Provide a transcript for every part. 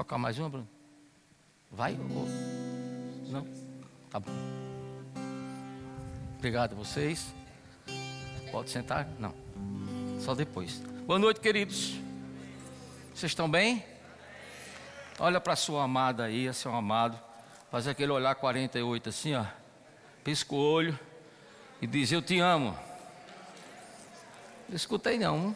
tocar mais uma, Bruno? Vai? Ou... Não? Tá bom. Obrigado a vocês. Pode sentar? Não. Só depois. Boa noite, queridos. Vocês estão bem? Olha para sua amada aí, seu amado. Faz aquele olhar 48 assim, ó. Pisca o olho e diz: Eu te amo. Não escutei não.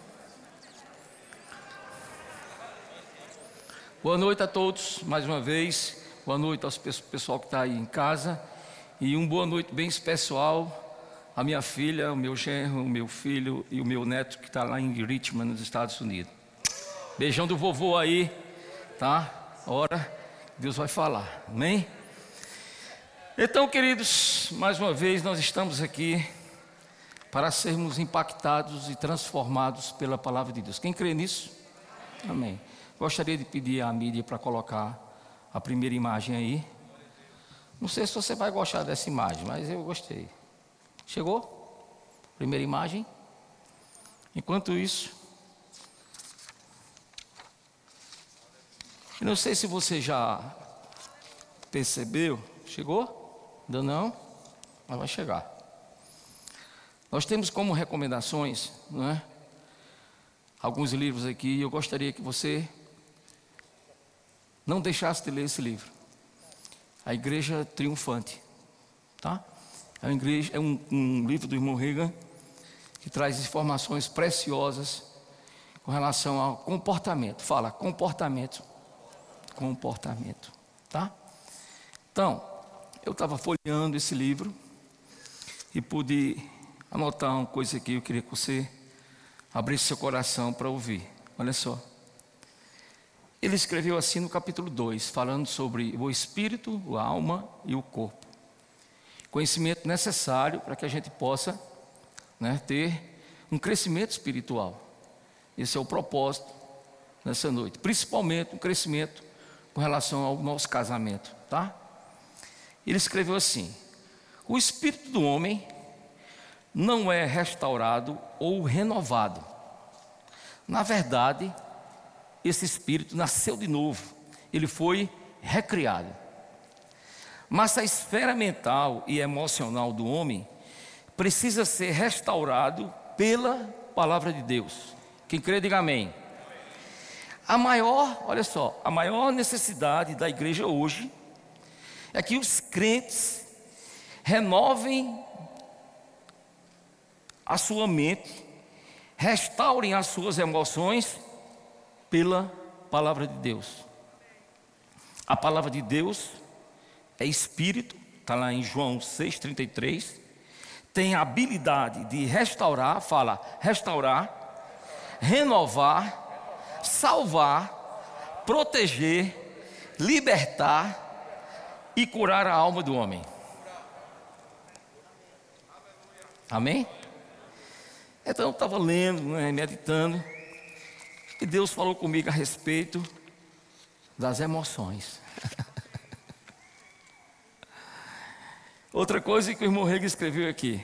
Boa noite a todos, mais uma vez. Boa noite ao pessoal que está aí em casa. E uma boa noite bem especial à minha filha, o meu genro, o meu filho e o meu neto que está lá em Richmond, nos Estados Unidos. Beijão do vovô aí, tá? Ora, Deus vai falar, amém? Então, queridos, mais uma vez nós estamos aqui para sermos impactados e transformados pela palavra de Deus. Quem crê nisso? Amém. Gostaria de pedir à mídia para colocar a primeira imagem aí. Não sei se você vai gostar dessa imagem, mas eu gostei. Chegou? Primeira imagem. Enquanto isso, não sei se você já percebeu. Chegou? Ainda não? Mas vai chegar. Nós temos como recomendações, não é? Alguns livros aqui, eu gostaria que você não deixasse de ler esse livro. A Igreja Triunfante. Tá? É, igreja, é um, um livro do irmão Reagan que traz informações preciosas com relação ao comportamento. Fala, comportamento. Comportamento. Tá? Então, eu estava folheando esse livro e pude anotar uma coisa aqui. Eu queria que você abrisse seu coração para ouvir. Olha só. Ele escreveu assim no capítulo 2, falando sobre o espírito, a alma e o corpo. Conhecimento necessário para que a gente possa né, ter um crescimento espiritual. Esse é o propósito nessa noite. Principalmente um crescimento com relação ao nosso casamento, tá? Ele escreveu assim: O espírito do homem não é restaurado ou renovado. Na verdade, esse espírito nasceu de novo, ele foi recriado. Mas a esfera mental e emocional do homem precisa ser restaurado pela palavra de Deus. Quem crê, diga amém. A maior, olha só, a maior necessidade da igreja hoje é que os crentes renovem a sua mente, restaurem as suas emoções pela palavra de Deus. A palavra de Deus é espírito, está lá em João 6,33. Tem a habilidade de restaurar, fala, restaurar, renovar, salvar, proteger, libertar e curar a alma do homem. Amém? Então eu estava lendo, né, meditando, e Deus falou comigo a respeito das emoções. Outra coisa que o irmão Rega escreveu aqui.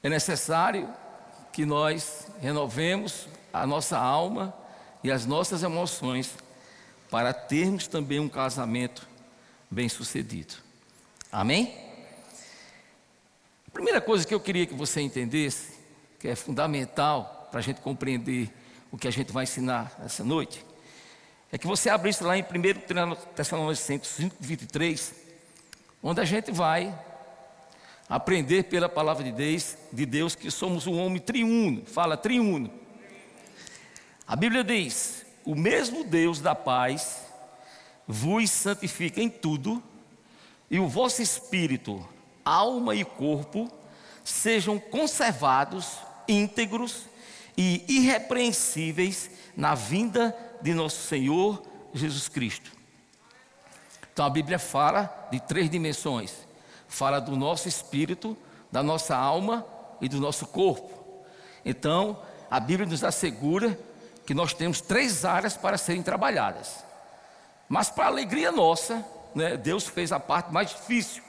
É necessário que nós renovemos a nossa alma e as nossas emoções para termos também um casamento bem-sucedido. Amém? A primeira coisa que eu queria que você entendesse que é fundamental para a gente compreender o que a gente vai ensinar essa noite, é que você abrisse lá em 1 Tessalonicenses 5, 23, onde a gente vai aprender pela palavra de Deus, de Deus que somos um homem triuno. Fala triuno. A Bíblia diz: o mesmo Deus da paz vos santifica em tudo, e o vosso espírito, alma e corpo sejam conservados íntegros e irrepreensíveis na vinda de nosso Senhor Jesus Cristo. Então a Bíblia fala de três dimensões: fala do nosso espírito, da nossa alma e do nosso corpo. Então a Bíblia nos assegura que nós temos três áreas para serem trabalhadas. Mas para alegria nossa, né, Deus fez a parte mais difícil.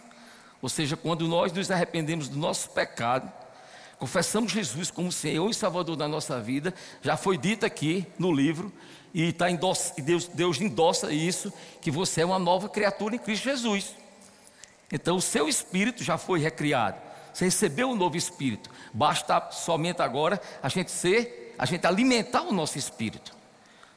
Ou seja, quando nós nos arrependemos do nosso pecado, confessamos Jesus como Senhor e Salvador da nossa vida, já foi dito aqui no livro, e tá endossa, Deus, Deus endossa isso, que você é uma nova criatura em Cristo Jesus. Então o seu espírito já foi recriado. Você recebeu um novo espírito. Basta somente agora a gente ser, a gente alimentar o nosso espírito.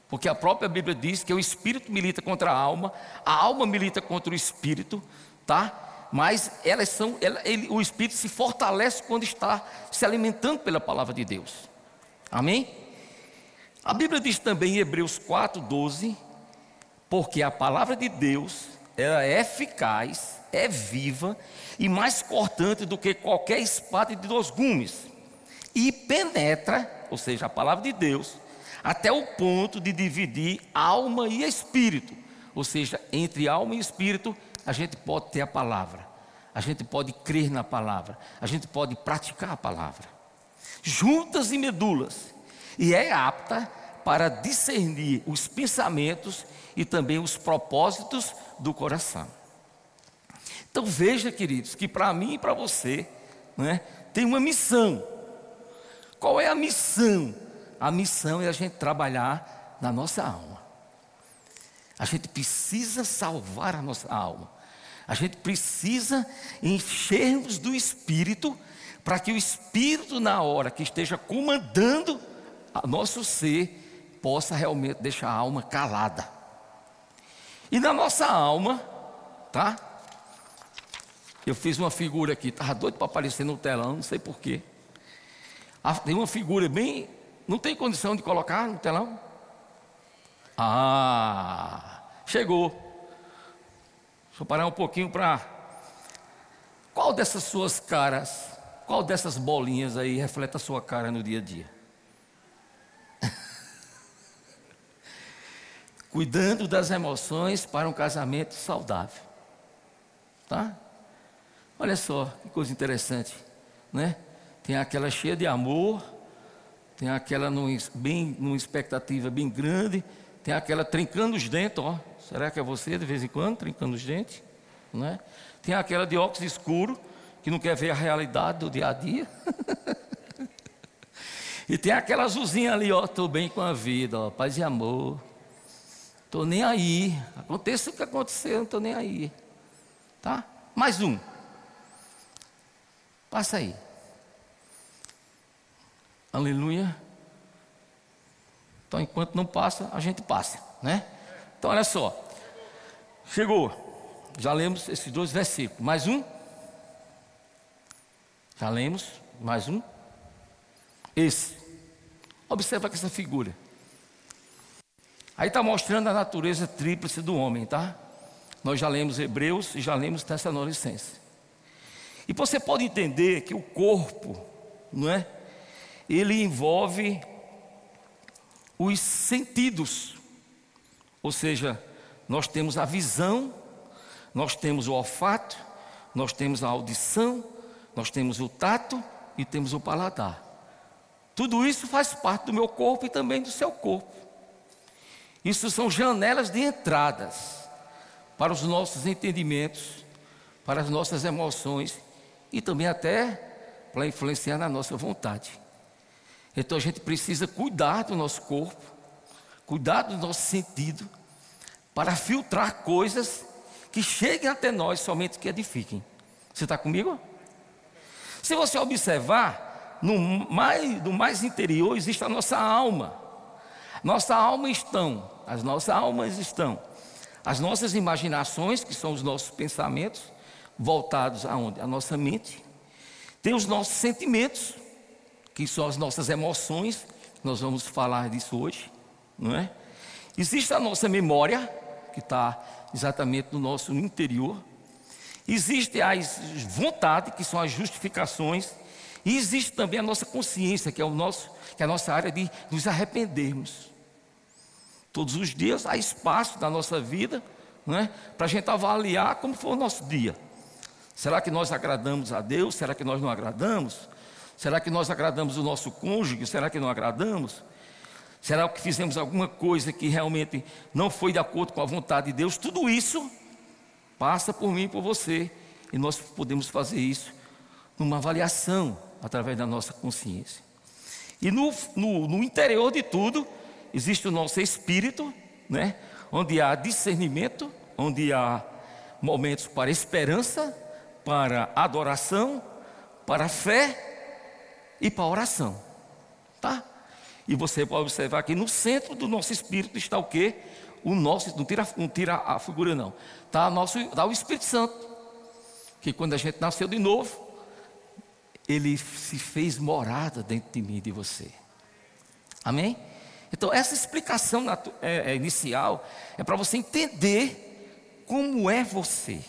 Porque a própria Bíblia diz que o espírito milita contra a alma, a alma milita contra o espírito, tá? Mas elas são, ela, ele, o espírito se fortalece quando está se alimentando pela palavra de Deus. Amém? A Bíblia diz também em Hebreus 4:12, porque a palavra de Deus ela é eficaz, é viva e mais cortante do que qualquer espada de dois gumes e penetra, ou seja, a palavra de Deus, até o ponto de dividir alma e espírito, ou seja, entre alma e espírito a gente pode ter a palavra, a gente pode crer na palavra, a gente pode praticar a palavra. Juntas e medulas, e é apta para discernir os pensamentos e também os propósitos do coração. Então veja, queridos, que para mim e para você né, tem uma missão. Qual é a missão? A missão é a gente trabalhar na nossa alma. A gente precisa salvar a nossa alma. A gente precisa enchermos do Espírito, para que o Espírito, na hora que esteja comandando o nosso ser, possa realmente deixar a alma calada. E na nossa alma, tá? Eu fiz uma figura aqui, estava doido para aparecer no telão, não sei porquê. Ah, tem uma figura bem. Não tem condição de colocar no telão? Ah, chegou. Eu parar um pouquinho para. Qual dessas suas caras, qual dessas bolinhas aí reflete a sua cara no dia a dia? Cuidando das emoções para um casamento saudável. Tá? Olha só, que coisa interessante, né? Tem aquela cheia de amor, tem aquela bem, numa expectativa bem grande, tem aquela trincando os dentes, ó. Será que é você de vez em quando, trincando os dentes? Né? Tem aquela de óculos escuro, que não quer ver a realidade do dia a dia. e tem aquela azulzinha ali, ó, estou bem com a vida, ó, paz e amor. Estou nem aí. Aconteça o que acontecer, não estou nem aí. Tá? Mais um. Passa aí. Aleluia. Então, enquanto não passa, a gente passa, né? Então, olha só. Chegou. Já lemos esses dois versículos. Mais um. Já lemos. Mais um. Esse. Observa essa figura. Aí está mostrando a natureza tríplice do homem, tá? Nós já lemos Hebreus e já lemos Tessalonicenses. E você pode entender que o corpo, não é? Ele envolve os sentidos. Ou seja, nós temos a visão, nós temos o olfato, nós temos a audição, nós temos o tato e temos o paladar. Tudo isso faz parte do meu corpo e também do seu corpo. Isso são janelas de entradas para os nossos entendimentos, para as nossas emoções e também até para influenciar na nossa vontade. Então a gente precisa cuidar do nosso corpo, cuidar do nosso sentido, para filtrar coisas que cheguem até nós somente que edifiquem. Você está comigo? Se você observar, no mais, no mais interior existe a nossa alma. Nossa alma estão, as nossas almas estão, as nossas imaginações, que são os nossos pensamentos, voltados aonde? A nossa mente. Tem os nossos sentimentos, que são as nossas emoções, nós vamos falar disso hoje, não é? Existe a nossa memória, que está exatamente no nosso interior. Existe as vontades, que são as justificações, e existe também a nossa consciência, que é, o nosso, que é a nossa área de nos arrependermos. Todos os dias há espaço na nossa vida né, para a gente avaliar como foi o nosso dia. Será que nós agradamos a Deus? Será que nós não agradamos? Será que nós agradamos o nosso cônjuge? Será que não agradamos? Será que fizemos alguma coisa que realmente não foi de acordo com a vontade de Deus? Tudo isso passa por mim e por você. E nós podemos fazer isso numa avaliação através da nossa consciência. E no, no, no interior de tudo, existe o nosso espírito, né? onde há discernimento, onde há momentos para esperança, para adoração, para fé e para oração. Tá? E você pode observar que no centro do nosso espírito está o quê? O nosso, não tira, não tira a figura não. Está, nosso, está o Espírito Santo. Que quando a gente nasceu de novo, ele se fez morada dentro de mim e de você. Amém? Então, essa explicação é, é, inicial é para você entender como é você,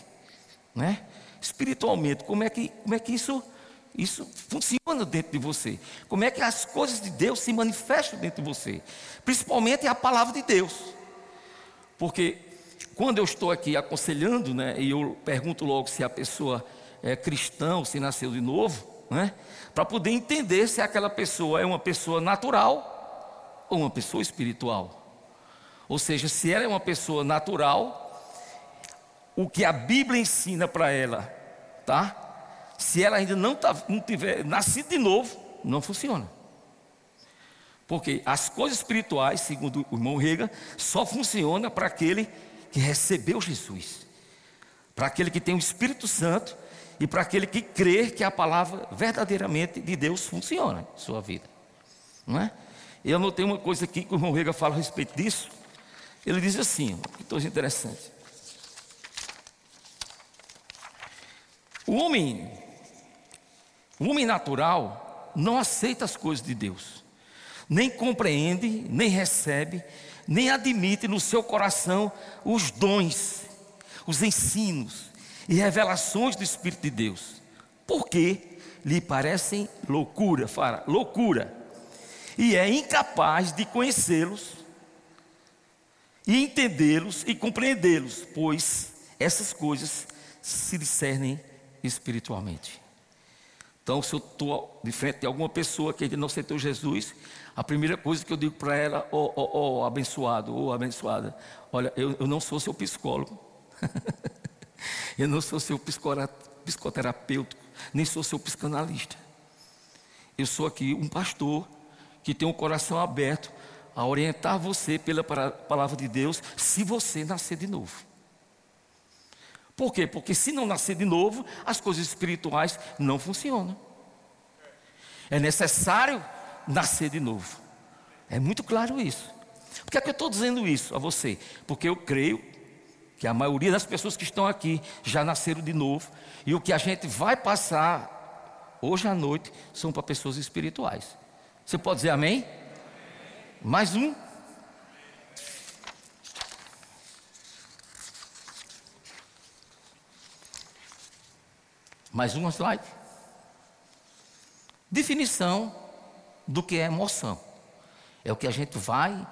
né? espiritualmente, como é que, como é que isso, isso funciona dentro de você, como é que as coisas de Deus se manifestam dentro de você, principalmente a palavra de Deus, porque quando eu estou aqui aconselhando, né, e eu pergunto logo se a pessoa é cristã ou se nasceu de novo, né, para poder entender se aquela pessoa é uma pessoa natural ou uma pessoa espiritual. Ou seja, se ela é uma pessoa natural, o que a Bíblia ensina para ela, tá? Se ela ainda não, tá, não tiver nascido de novo, não funciona. Porque as coisas espirituais, segundo o irmão Rega, só funciona para aquele que recebeu Jesus, para aquele que tem o Espírito Santo e para aquele que crê que a palavra verdadeiramente de Deus funciona em sua vida, não é? Eu anotei uma coisa aqui que o irmão Rega fala a respeito disso. Ele diz assim, que coisa interessante. O homem, o homem natural não aceita as coisas de Deus, nem compreende, nem recebe, nem admite no seu coração os dons, os ensinos e revelações do Espírito de Deus, porque lhe parecem loucura, fala, loucura. E é incapaz de conhecê-los e entendê-los e compreendê-los, pois essas coisas se discernem espiritualmente. Então, se eu estou de frente de alguma pessoa que ainda não aceitou Jesus, a primeira coisa que eu digo para ela, ó oh, abençoado, ou oh, abençoada, olha, eu, eu não sou seu psicólogo, eu não sou seu psicoterapeuta, nem sou seu psicanalista. Eu sou aqui um pastor que tem um coração aberto a orientar você pela palavra de Deus, se você nascer de novo. Por quê? Porque se não nascer de novo, as coisas espirituais não funcionam. É necessário nascer de novo. É muito claro isso. Por que é que eu estou dizendo isso a você? Porque eu creio que a maioria das pessoas que estão aqui já nasceram de novo. E o que a gente vai passar hoje à noite são para pessoas espirituais. Você pode dizer amém? Mais um. Mais um slide. Definição do que é emoção. É o que a gente vai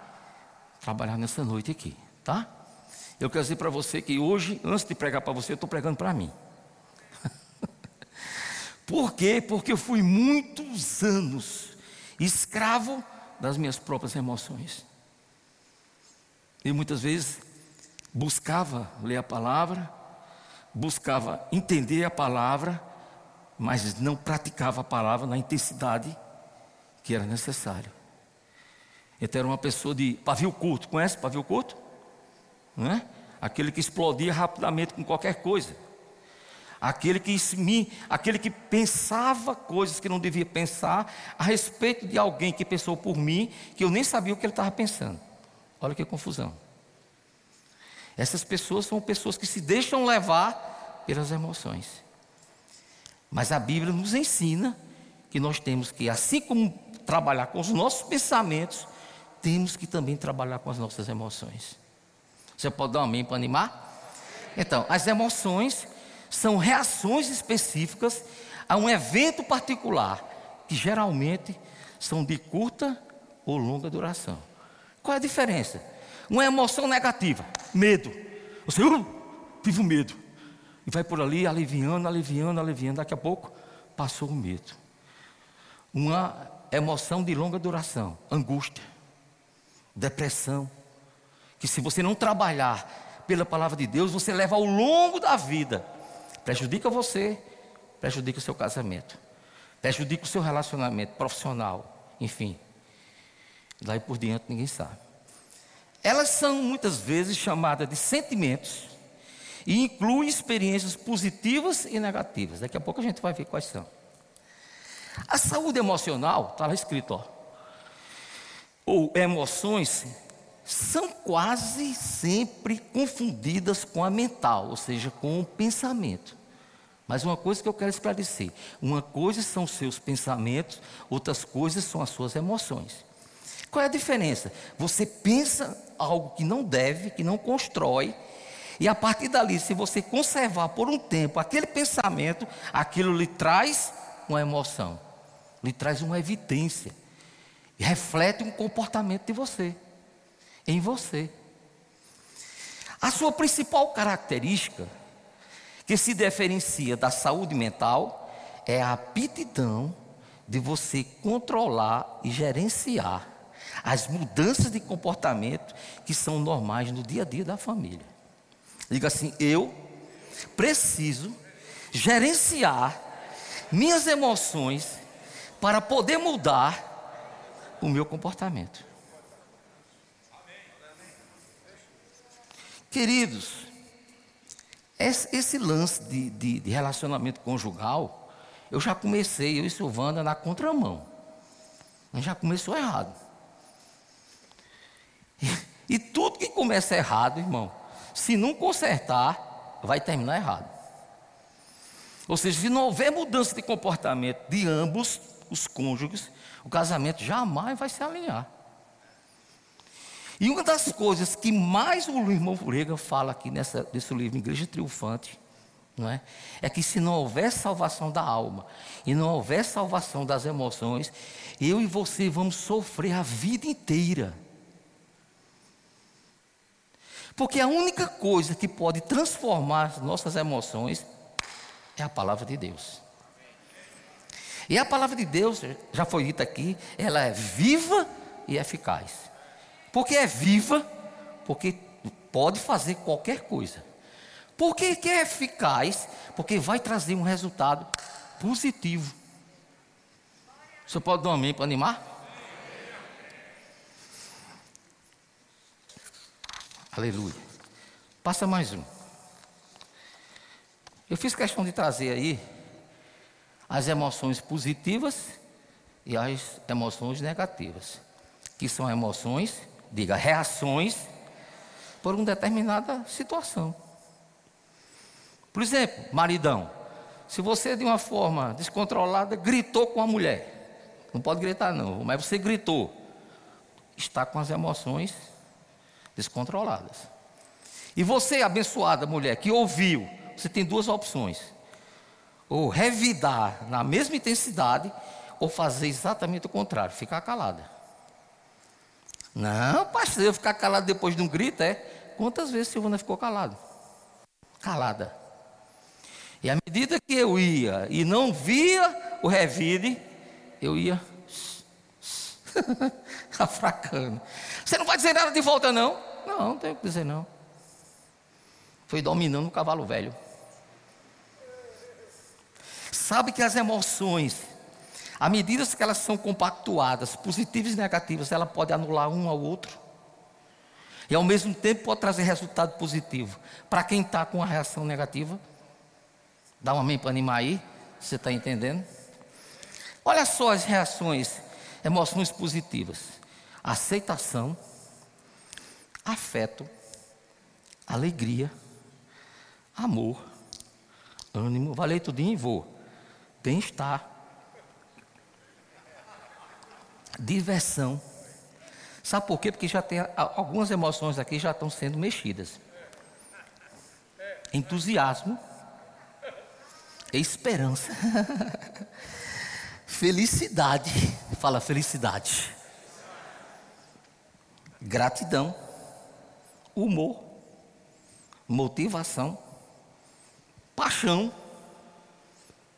trabalhar nessa noite aqui, tá? Eu quero dizer para você que hoje, antes de pregar para você, eu estou pregando para mim. Por quê? Porque eu fui muitos anos escravo das minhas próprias emoções. E muitas vezes buscava ler a palavra, buscava entender a palavra, mas não praticava a palavra na intensidade que era necessário. Então era uma pessoa de pavio curto, conhece pavio curto? Não é? Aquele que explodia rapidamente com qualquer coisa aquele que, aquele que pensava coisas que não devia pensar a respeito de alguém que pensou por mim, que eu nem sabia o que ele estava pensando. Olha que confusão. Essas pessoas são pessoas que se deixam levar pelas emoções. Mas a Bíblia nos ensina que nós temos que, assim como trabalhar com os nossos pensamentos, temos que também trabalhar com as nossas emoções. Você pode dar um amém para animar? Então, as emoções são reações específicas a um evento particular, que geralmente são de curta ou longa duração. Qual é a diferença? Uma emoção negativa, medo. Você uh, tive medo. E vai por ali aliviando, aliviando, aliviando. Daqui a pouco passou o medo. Uma emoção de longa duração, angústia, depressão. Que se você não trabalhar pela palavra de Deus, você leva ao longo da vida prejudica você, prejudica o seu casamento, prejudica o seu relacionamento profissional, enfim. Daí por diante ninguém sabe. Elas são muitas vezes chamadas de sentimentos e incluem experiências positivas e negativas. Daqui a pouco a gente vai ver quais são. A saúde emocional, está lá escrito, ó, ou emoções, são quase sempre confundidas com a mental, ou seja, com o pensamento. Mas uma coisa que eu quero esclarecer: uma coisa são seus pensamentos, outras coisas são as suas emoções. Qual é a diferença? Você pensa algo que não deve, que não constrói, e a partir dali, se você conservar por um tempo aquele pensamento, aquilo lhe traz uma emoção, lhe traz uma evidência, e reflete um comportamento de você, em você. A sua principal característica, que se diferencia da saúde mental, é a aptidão de você controlar e gerenciar as mudanças de comportamento que são normais no dia a dia da família. Diga assim: eu preciso gerenciar minhas emoções para poder mudar o meu comportamento. Queridos, esse, lance de, de, de, relacionamento conjugal, eu já comecei, eu e Silvana, na contramão. Já começou errado. E tudo que começa errado, irmão, se não consertar, vai terminar errado. Ou seja, se não houver mudança de comportamento de ambos os cônjuges, o casamento jamais vai se alinhar. E uma das coisas que mais o irmão Furega fala aqui nessa, nesse livro, Igreja Triunfante, não é? é que se não houver salvação da alma e não houver salvação das emoções, eu e você vamos sofrer a vida inteira. Porque a única coisa que pode transformar as nossas emoções é a palavra de Deus. E a palavra de Deus, já foi dita aqui, ela é viva e eficaz. Porque é viva, porque pode fazer qualquer coisa. Por que, é eficaz? Porque vai trazer um resultado positivo. Você pode amém para animar? Aleluia. Passa mais um. Eu fiz questão de trazer aí as emoções positivas e as emoções negativas, que são emoções, diga, reações por uma determinada situação. Por exemplo, maridão, se você de uma forma descontrolada gritou com a mulher, não pode gritar não, mas você gritou, está com as emoções descontroladas. E você, abençoada mulher, que ouviu, você tem duas opções: ou revidar na mesma intensidade, ou fazer exatamente o contrário, ficar calada. Não, pastor, eu ficar calado depois de um grito, é? Quantas vezes Silvana ficou calada? Calada. E à medida que eu ia e não via o revide, eu ia afracando. Você não vai dizer nada de volta, não? Não, não tenho o que dizer não. Foi dominando o cavalo velho. Sabe que as emoções, à medida que elas são compactuadas, positivas e negativas, ela pode anular um ao outro. E ao mesmo tempo pode trazer resultado positivo. Para quem está com a reação negativa, dá um amém para animar aí. Você está entendendo? Olha só as reações, emoções positivas: aceitação, afeto, alegria, amor, ânimo, valei tudinho e vou. Bem-estar, diversão. Sabe por quê? Porque já tem algumas emoções aqui já estão sendo mexidas. Entusiasmo, esperança, felicidade. Fala felicidade. Gratidão humor, motivação, paixão,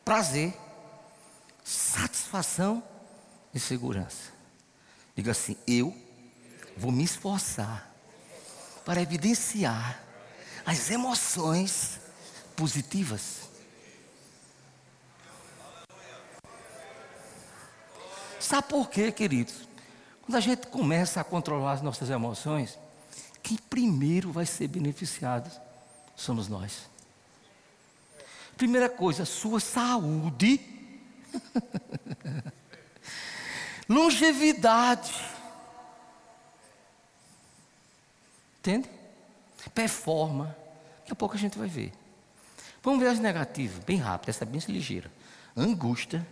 prazer, satisfação e segurança. Diga assim: eu vou me esforçar para evidenciar as emoções positivas. Sabe por quê, queridos? Quando a gente começa a controlar as nossas emoções, quem primeiro vai ser beneficiado somos nós. Primeira coisa, sua saúde, longevidade. Entende? Performa. Daqui a pouco a gente vai ver. Vamos ver as negativas, bem rápido, essa é bem ligeira. Angústia,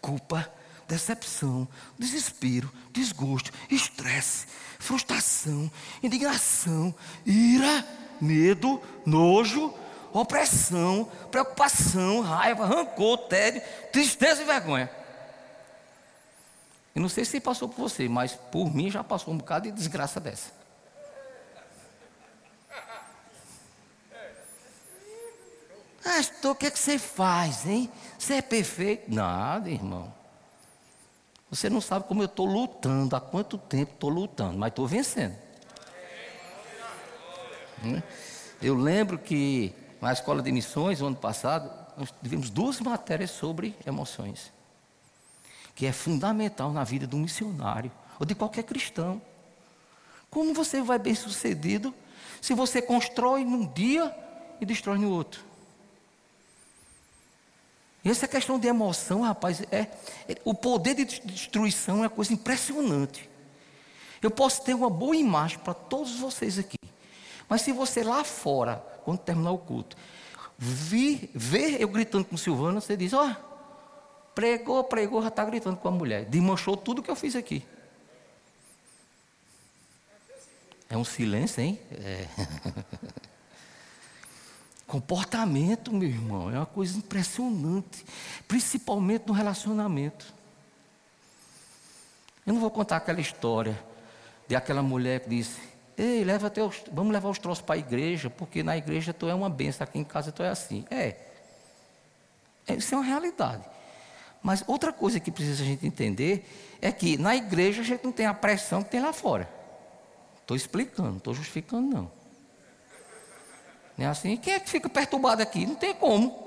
culpa, decepção, desespero, desgosto, estresse, frustração, indignação, ira, medo, nojo, opressão, preocupação, raiva, rancor, tédio, tristeza e vergonha. Eu não sei se passou por você, mas por mim já passou um bocado de desgraça dessa. Pastor, o que, é que você faz, hein? Você é perfeito? Nada, irmão. Você não sabe como eu estou lutando, há quanto tempo estou lutando, mas estou vencendo. Hum? Eu lembro que na escola de missões, no ano passado, nós tivemos duas matérias sobre emoções, que é fundamental na vida do missionário ou de qualquer cristão. Como você vai bem sucedido se você constrói num dia e destrói no outro? Essa questão de emoção, rapaz, é, é, o poder de destruição é uma coisa impressionante. Eu posso ter uma boa imagem para todos vocês aqui, mas se você lá fora, quando terminar o culto, vir, ver eu gritando com Silvana, você diz: Ó, oh, pregou, pregou, já está gritando com a mulher. Desmanchou tudo que eu fiz aqui. É um silêncio, hein? É. Comportamento, meu irmão, é uma coisa impressionante, principalmente no relacionamento. Eu não vou contar aquela história de aquela mulher que disse: Ei, leva teus, vamos levar os troços para a igreja, porque na igreja tu é uma benção, aqui em casa tu é assim. É. é. Isso é uma realidade. Mas outra coisa que precisa a gente entender é que na igreja a gente não tem a pressão que tem lá fora. Estou explicando, não estou justificando, não. Não é assim? Quem é que fica perturbado aqui? Não tem como.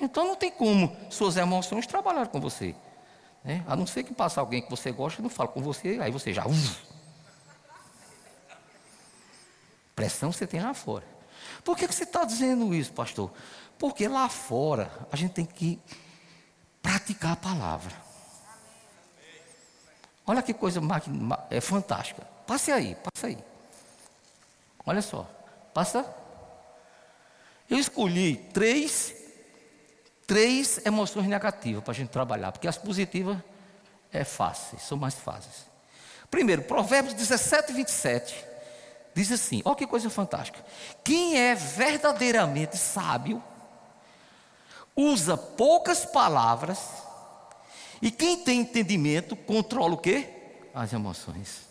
Então não tem como suas emoções trabalhar com você. Né? A não ser que passe alguém que você gosta e não fala com você, aí você já. Uf. Pressão você tem lá fora. Por que, que você está dizendo isso, pastor? Porque lá fora a gente tem que praticar a palavra. Olha que coisa é fantástica. Passe aí, passe aí. Olha só. Passa eu escolhi três, três emoções negativas para a gente trabalhar, porque as positivas é fáceis, são mais fáceis. Primeiro, Provérbios 17, 27, diz assim: olha que coisa fantástica. Quem é verdadeiramente sábio, usa poucas palavras, e quem tem entendimento controla o quê? As emoções.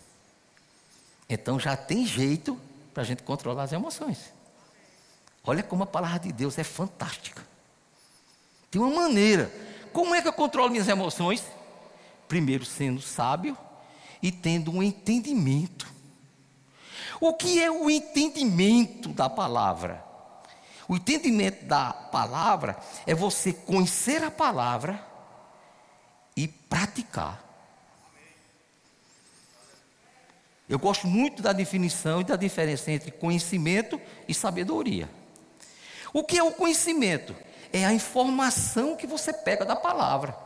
Então já tem jeito para a gente controlar as emoções. Olha como a palavra de Deus é fantástica. Tem uma maneira. Como é que eu controlo minhas emoções? Primeiro, sendo sábio e tendo um entendimento. O que é o entendimento da palavra? O entendimento da palavra é você conhecer a palavra e praticar. Eu gosto muito da definição e da diferença entre conhecimento e sabedoria. O que é o conhecimento? É a informação que você pega da palavra.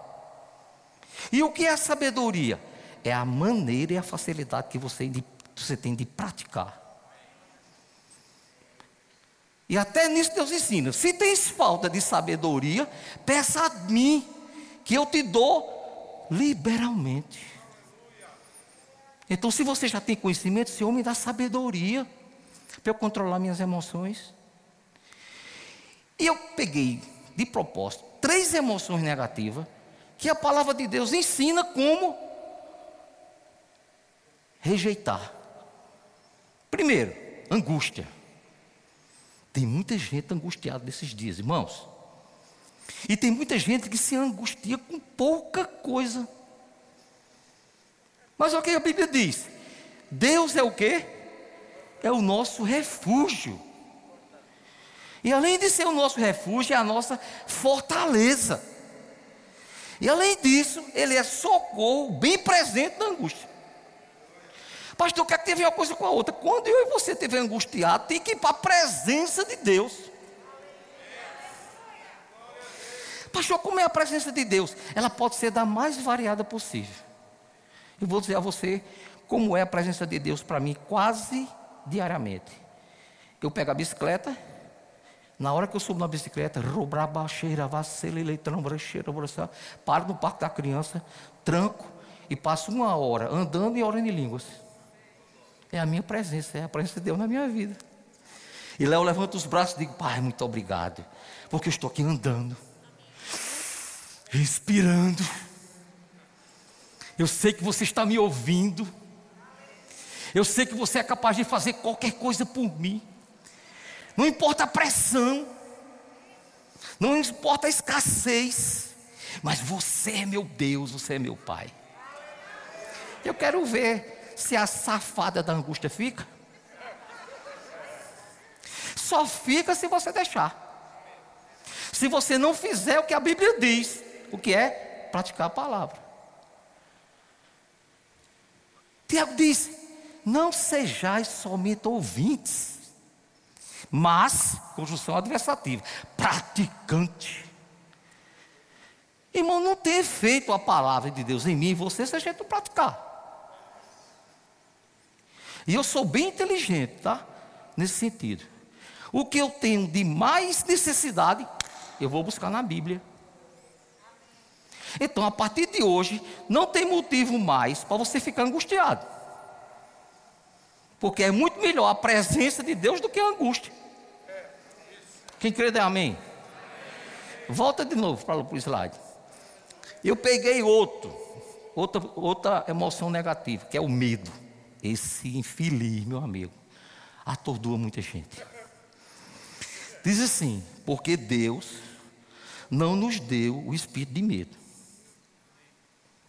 E o que é a sabedoria? É a maneira e a facilidade que você, você tem de praticar. E até nisso Deus ensina: se tens falta de sabedoria, peça a mim, que eu te dou liberalmente. Então, se você já tem conhecimento, Senhor, me dá sabedoria para eu controlar minhas emoções. E eu peguei de propósito três emoções negativas que a palavra de Deus ensina como rejeitar. Primeiro, angústia. Tem muita gente angustiada nesses dias, irmãos. E tem muita gente que se angustia com pouca coisa. Mas o que a Bíblia diz? Deus é o que? É o nosso refúgio. E além de ser o nosso refúgio, é a nossa fortaleza. E além disso, ele é socorro bem presente na angústia. Pastor, quer que teve uma coisa com a outra? Quando eu e você estiver angustiado, tem que ir para a presença de Deus. Pastor, como é a presença de Deus? Ela pode ser da mais variada possível. Eu vou dizer a você como é a presença de Deus para mim quase diariamente. Eu pego a bicicleta, na hora que eu subo na bicicleta, paro no parque da criança, tranco e passo uma hora andando e orando em línguas. É a minha presença, é a presença de Deus na minha vida. E Léo levanta os braços e digo, Pai, muito obrigado, porque eu estou aqui andando, respirando. Eu sei que você está me ouvindo. Eu sei que você é capaz de fazer qualquer coisa por mim. Não importa a pressão, não importa a escassez, mas você é meu Deus, você é meu Pai. Eu quero ver se a safada da angústia fica. Só fica se você deixar. Se você não fizer o que a Bíblia diz, o que é praticar a palavra. Tiago diz: não sejais somente ouvintes mas, conjunção adversativa, praticante. Irmão, não ter feito a palavra de Deus em mim e você se a gente não praticar. E eu sou bem inteligente, tá? Nesse sentido. O que eu tenho de mais necessidade, eu vou buscar na Bíblia. Então, a partir de hoje, não tem motivo mais para você ficar angustiado. Porque é muito melhor a presença de Deus do que a angústia. Quem crê, dê amém. Volta de novo para o slide. Eu peguei outro, outra, outra emoção negativa, que é o medo. Esse infeliz, meu amigo, atordoa muita gente. Diz assim: porque Deus não nos deu o espírito de medo.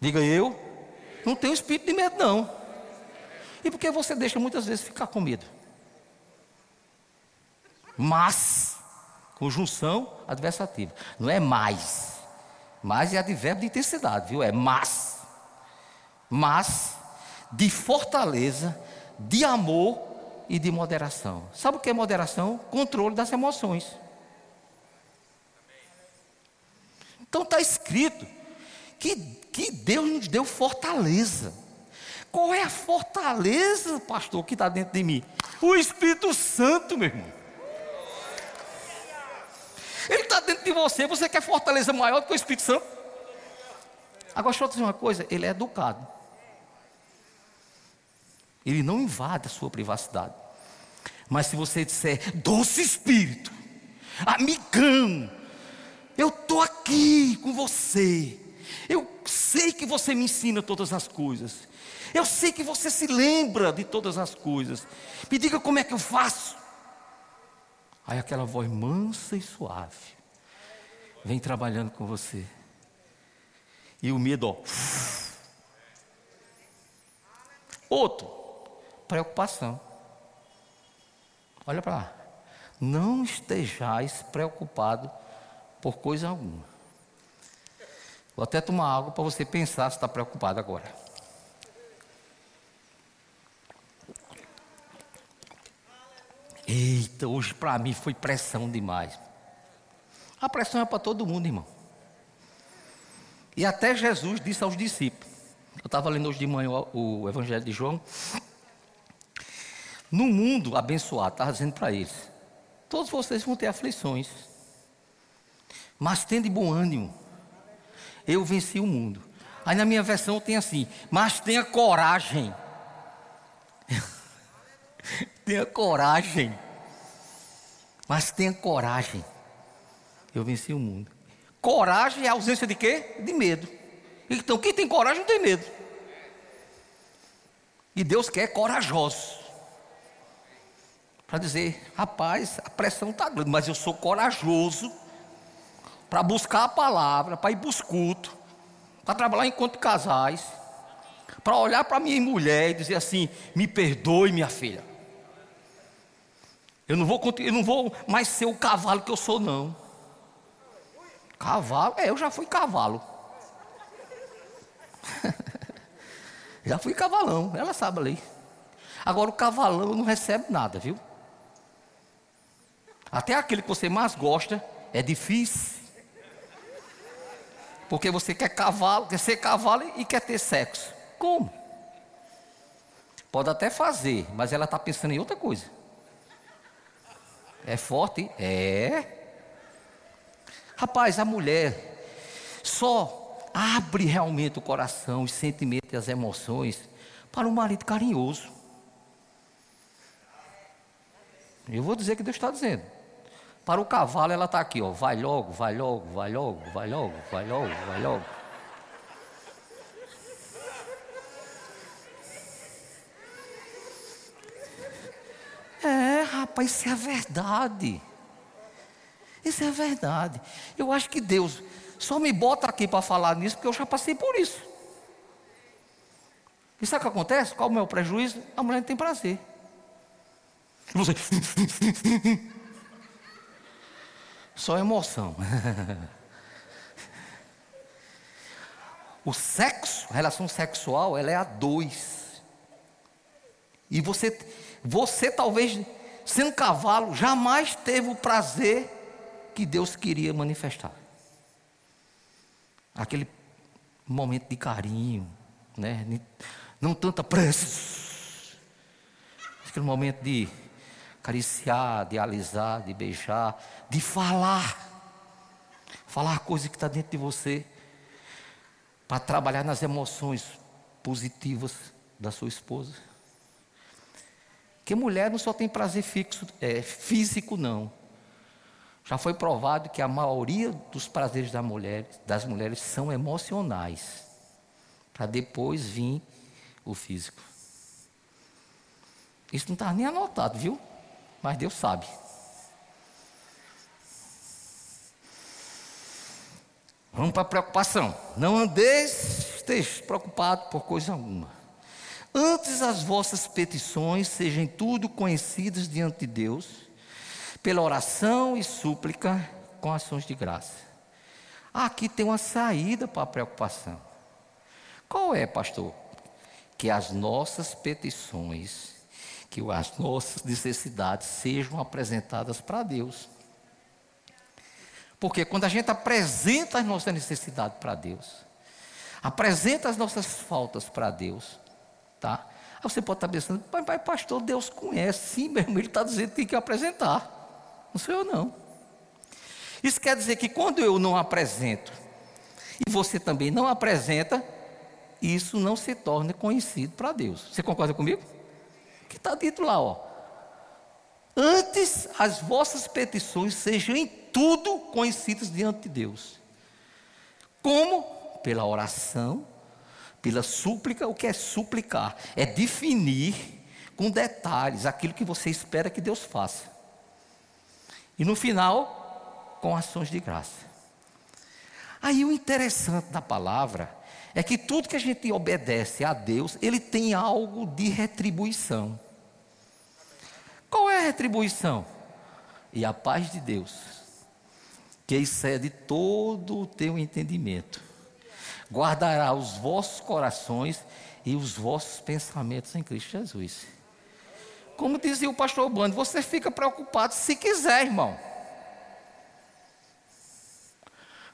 Diga eu, não tenho espírito de medo, não. E por que você deixa muitas vezes ficar com medo? Mas, conjunção adversativa, não é mais. Mais é advérbio de intensidade, viu? É mas. Mas, de fortaleza, de amor e de moderação. Sabe o que é moderação? Controle das emoções. Então está escrito que, que Deus nos deu fortaleza. Qual é a fortaleza, pastor, que está dentro de mim? O Espírito Santo, meu irmão. Ele está dentro de você, você quer fortaleza maior do que o Espírito Santo? Agora, deixa eu dizer uma coisa: ele é educado. Ele não invade a sua privacidade. Mas se você disser, doce Espírito, amigão, eu estou aqui com você. Eu sei que você me ensina todas as coisas. Eu sei que você se lembra de todas as coisas. Me diga como é que eu faço. Aí aquela voz mansa e suave vem trabalhando com você. E o medo, ó. Outro, preocupação. Olha para lá. Não estejais preocupado por coisa alguma. Vou até tomar água para você pensar se está preocupado agora. Eita, hoje para mim foi pressão demais. A pressão é para todo mundo, irmão. E até Jesus disse aos discípulos. Eu estava lendo hoje de manhã o, Evangelho de João. No mundo abençoado, estava dizendo para eles: todos vocês vão ter aflições, mas tende bom ânimo. Eu venci o mundo. Aí na minha versão tem assim: mas tenha coragem. tenha coragem. Mas tenha coragem. Eu venci o mundo. Coragem é ausência de quê? De medo. Então, quem tem coragem não tem medo. E Deus quer corajosos. Para dizer, rapaz, a pressão está grande, mas eu sou corajoso para buscar a palavra, para ir para os cultos, para trabalhar enquanto casais, para olhar para minha mulher e dizer assim: me perdoe, minha filha. Eu não vou, eu não vou mais ser o cavalo que eu sou, não. Cavalo? É, eu já fui cavalo. Já fui cavalão, ela sabe ali. Agora o cavalão não recebe nada, viu? Até aquele que você mais gosta é difícil. Porque você quer cavalo, quer ser cavalo e quer ter sexo. Como? Pode até fazer, mas ela está pensando em outra coisa. É forte? É. Rapaz, a mulher só abre realmente o coração, os sentimentos e as emoções para um marido carinhoso. Eu vou dizer que Deus está dizendo. Para o cavalo, ela está aqui, ó. Vai logo, vai logo, vai logo, vai logo, vai logo, vai logo. É, rapaz, isso é verdade. Isso é verdade. Eu acho que Deus só me bota aqui para falar nisso porque eu já passei por isso. E sabe o que acontece? Qual é o meu prejuízo? A mulher não tem prazer. Você. Só emoção. o sexo, a relação sexual, ela é a dois. E você, você talvez, sendo cavalo, jamais teve o prazer que Deus queria manifestar. Aquele momento de carinho, né? não tanta pressa. Aquele momento de acariciar, de alisar, de beijar, de falar. Falar coisa que está dentro de você. Para trabalhar nas emoções positivas da sua esposa. Que mulher não só tem prazer fixo, é, físico, não. Já foi provado que a maioria dos prazeres da mulher, das mulheres são emocionais. Para depois vir o físico. Isso não está nem anotado, viu? Mas Deus sabe. Vamos para a preocupação. Não andeis, esteja preocupado por coisa alguma. Antes as vossas petições sejam tudo conhecidas diante de Deus, pela oração e súplica com ações de graça. Aqui tem uma saída para a preocupação. Qual é, pastor? Que as nossas petições que as nossas necessidades sejam apresentadas para Deus. Porque quando a gente apresenta as nossas necessidades para Deus, apresenta as nossas faltas para Deus, tá? Aí você pode estar pensando, mas, mas pastor, Deus conhece, sim mesmo, Ele está dizendo que tem que apresentar. Não sou eu não. Isso quer dizer que quando eu não apresento, e você também não apresenta, isso não se torna conhecido para Deus. Você concorda comigo? que está dito lá, ó. Antes as vossas petições sejam em tudo conhecidas diante de Deus. Como? Pela oração, pela súplica. O que é suplicar? É definir com detalhes aquilo que você espera que Deus faça. E no final, com ações de graça. Aí o interessante da palavra é que tudo que a gente obedece a Deus, ele tem algo de retribuição. Qual é a retribuição? E a paz de Deus, que excede todo o teu entendimento, guardará os vossos corações e os vossos pensamentos em Cristo Jesus. Como dizia o pastor Bando, você fica preocupado se quiser, irmão.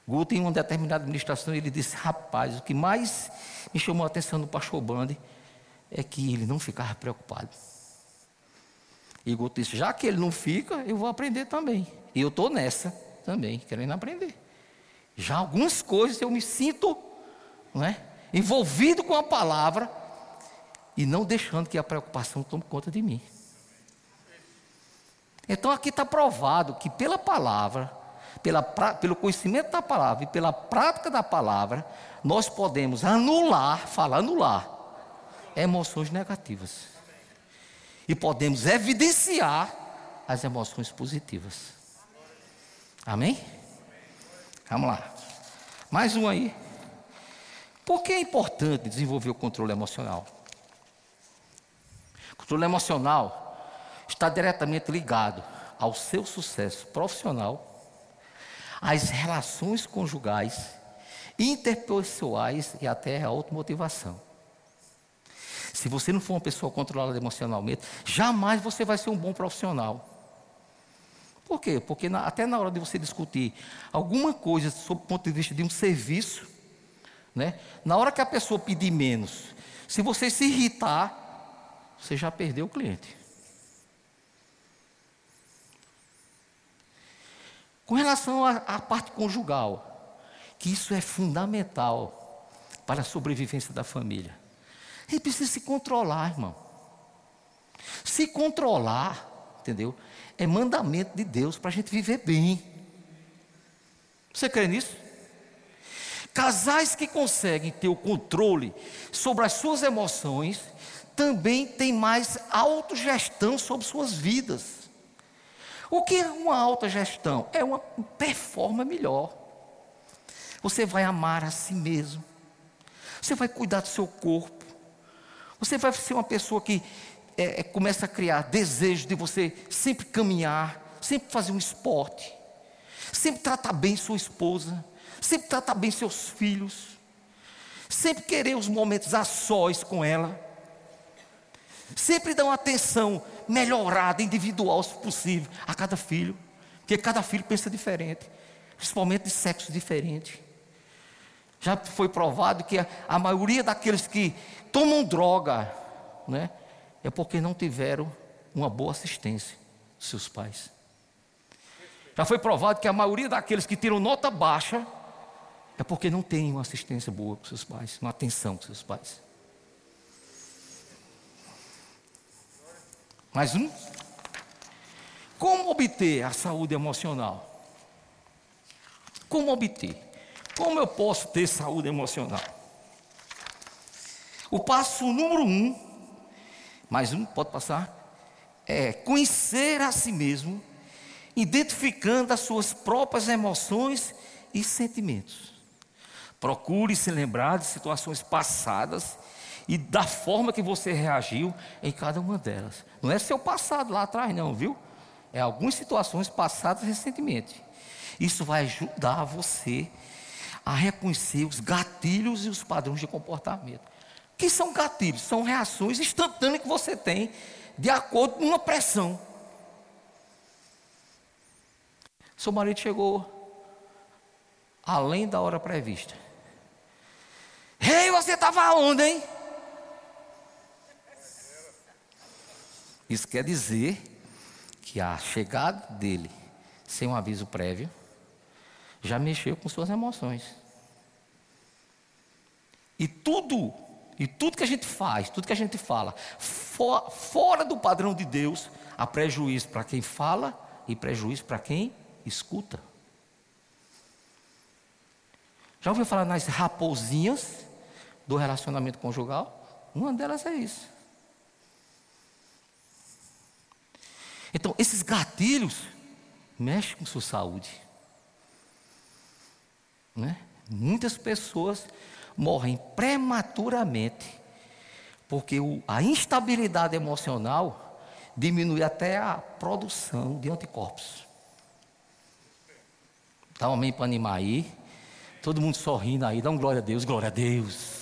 Guto, em uma determinada administração, ele disse: Rapaz, o que mais me chamou a atenção do pastor Bande é que ele não ficava preocupado. E Guto disse: Já que ele não fica, eu vou aprender também. E eu estou nessa também, querendo aprender. Já algumas coisas eu me sinto não é, envolvido com a palavra e não deixando que a preocupação tome conta de mim. Então aqui está provado que pela palavra pela, pelo conhecimento da palavra e pela prática da palavra, nós podemos anular, falar anular, emoções negativas. E podemos evidenciar as emoções positivas. Amém? Vamos lá. Mais um aí. Por que é importante desenvolver o controle emocional? O controle emocional está diretamente ligado ao seu sucesso profissional as relações conjugais interpessoais e até a automotivação. Se você não for uma pessoa controlada emocionalmente, jamais você vai ser um bom profissional. Por quê? Porque na, até na hora de você discutir alguma coisa sob o ponto de vista de um serviço, né? na hora que a pessoa pedir menos, se você se irritar, você já perdeu o cliente. Com relação à parte conjugal, que isso é fundamental para a sobrevivência da família. Ele precisa se controlar, irmão. Se controlar, entendeu? É mandamento de Deus para a gente viver bem. Você crê nisso? Casais que conseguem ter o controle sobre as suas emoções também têm mais autogestão sobre suas vidas. O que é uma alta gestão? É uma performance melhor. Você vai amar a si mesmo. Você vai cuidar do seu corpo. Você vai ser uma pessoa que é, é, começa a criar desejo de você sempre caminhar, sempre fazer um esporte, sempre tratar bem sua esposa, sempre tratar bem seus filhos, sempre querer os momentos a sós com ela, sempre dar uma atenção melhorada, individual, se possível, a cada filho. Porque cada filho pensa diferente, principalmente de sexo diferente. Já foi provado que a, a maioria daqueles que tomam droga, né, é porque não tiveram uma boa assistência dos seus pais. Já foi provado que a maioria daqueles que tiram nota baixa é porque não tem uma assistência boa para seus pais, uma atenção para seus pais. Mais um. Como obter a saúde emocional? Como obter? Como eu posso ter saúde emocional? O passo número um, mais um, pode passar, é conhecer a si mesmo, identificando as suas próprias emoções e sentimentos. Procure se lembrar de situações passadas e da forma que você reagiu em cada uma delas. Não é seu passado lá atrás, não, viu? É algumas situações passadas recentemente. Isso vai ajudar você a reconhecer os gatilhos e os padrões de comportamento. Que são gatilhos? São reações instantâneas que você tem de acordo com uma pressão. Seu marido chegou além da hora prevista. Hey, você estava onde, hein? Isso quer dizer que a chegada dele, sem um aviso prévio, já mexeu com suas emoções. E tudo, e tudo que a gente faz, tudo que a gente fala, for, fora do padrão de Deus, há prejuízo para quem fala e prejuízo para quem escuta. Já ouviu falar nas raposinhas do relacionamento conjugal? Uma delas é isso. Então, esses gatilhos mexem com sua saúde. Né? Muitas pessoas morrem prematuramente porque o, a instabilidade emocional diminui até a produção de anticorpos. Dá um amém para animar aí. Todo mundo sorrindo aí, dá um glória a Deus, glória a Deus.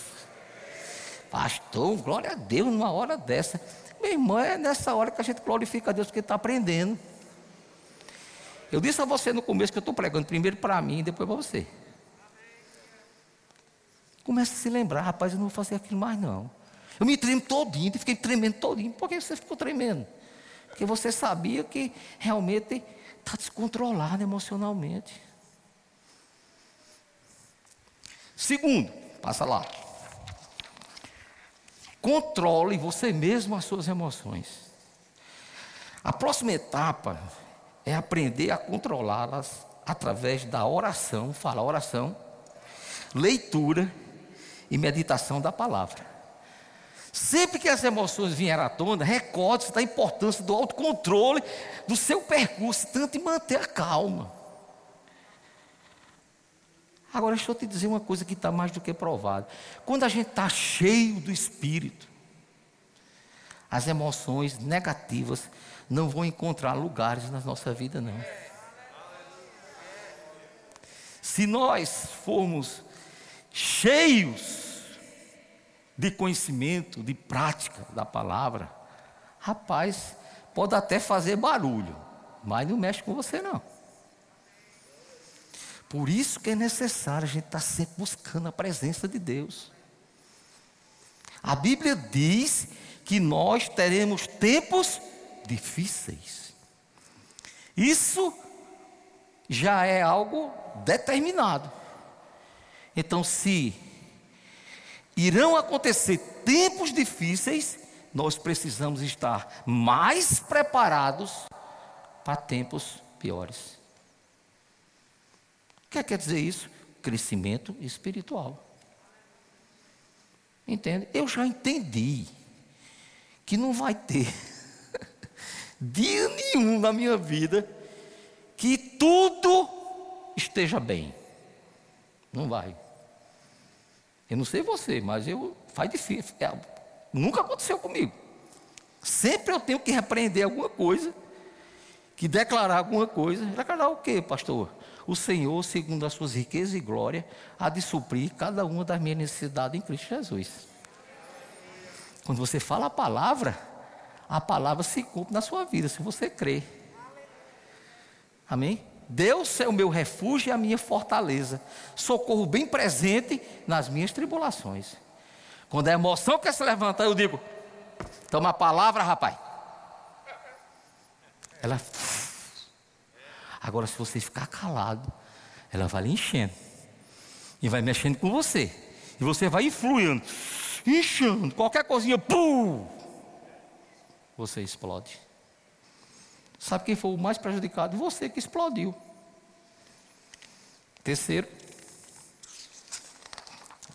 Pastor, glória a Deus numa hora dessa. Meu irmão, é nessa hora que a gente glorifica a Deus porque está aprendendo. Eu disse a você no começo que eu estou pregando primeiro para mim e depois para você. Começa a se lembrar, rapaz, eu não vou fazer aquilo mais não. Eu me tremo todinho, fiquei tremendo todinho. Por que você ficou tremendo? Porque você sabia que realmente está descontrolado emocionalmente. Segundo, passa lá. Controle você mesmo as suas emoções. A próxima etapa é aprender a controlá-las através da oração, fala oração, leitura e meditação da palavra. Sempre que as emoções vierem à tona, recorde-se da importância do autocontrole do seu percurso, tanto em manter a calma. Agora, deixa eu te dizer uma coisa que está mais do que provada. Quando a gente está cheio do Espírito, as emoções negativas não vão encontrar lugares na nossa vida, não. Se nós formos cheios de conhecimento, de prática da palavra, rapaz, pode até fazer barulho, mas não mexe com você não. Por isso que é necessário a gente estar tá sempre buscando a presença de Deus. A Bíblia diz que nós teremos tempos difíceis. Isso já é algo determinado. Então, se irão acontecer tempos difíceis, nós precisamos estar mais preparados para tempos piores que quer dizer isso? Crescimento espiritual. Entende? Eu já entendi que não vai ter dia nenhum na minha vida que tudo esteja bem. Não vai. Eu não sei você, mas eu faz difícil. É, nunca aconteceu comigo. Sempre eu tenho que repreender alguma coisa, que declarar alguma coisa. Declarar o quê, pastor? O Senhor, segundo as suas riquezas e glória, há de suprir cada uma das minhas necessidades em Cristo Jesus. Quando você fala a palavra, a palavra se cumpre na sua vida, se você crê. Amém? Deus é o meu refúgio e a minha fortaleza. Socorro bem presente nas minhas tribulações. Quando a emoção quer se levantar, eu digo: toma a palavra, rapaz. Ela Agora, se você ficar calado, ela vai lhe enchendo. E vai mexendo com você. E você vai influindo, inchando. Qualquer coisinha, pum! Você explode. Sabe quem foi o mais prejudicado? Você que explodiu. Terceiro,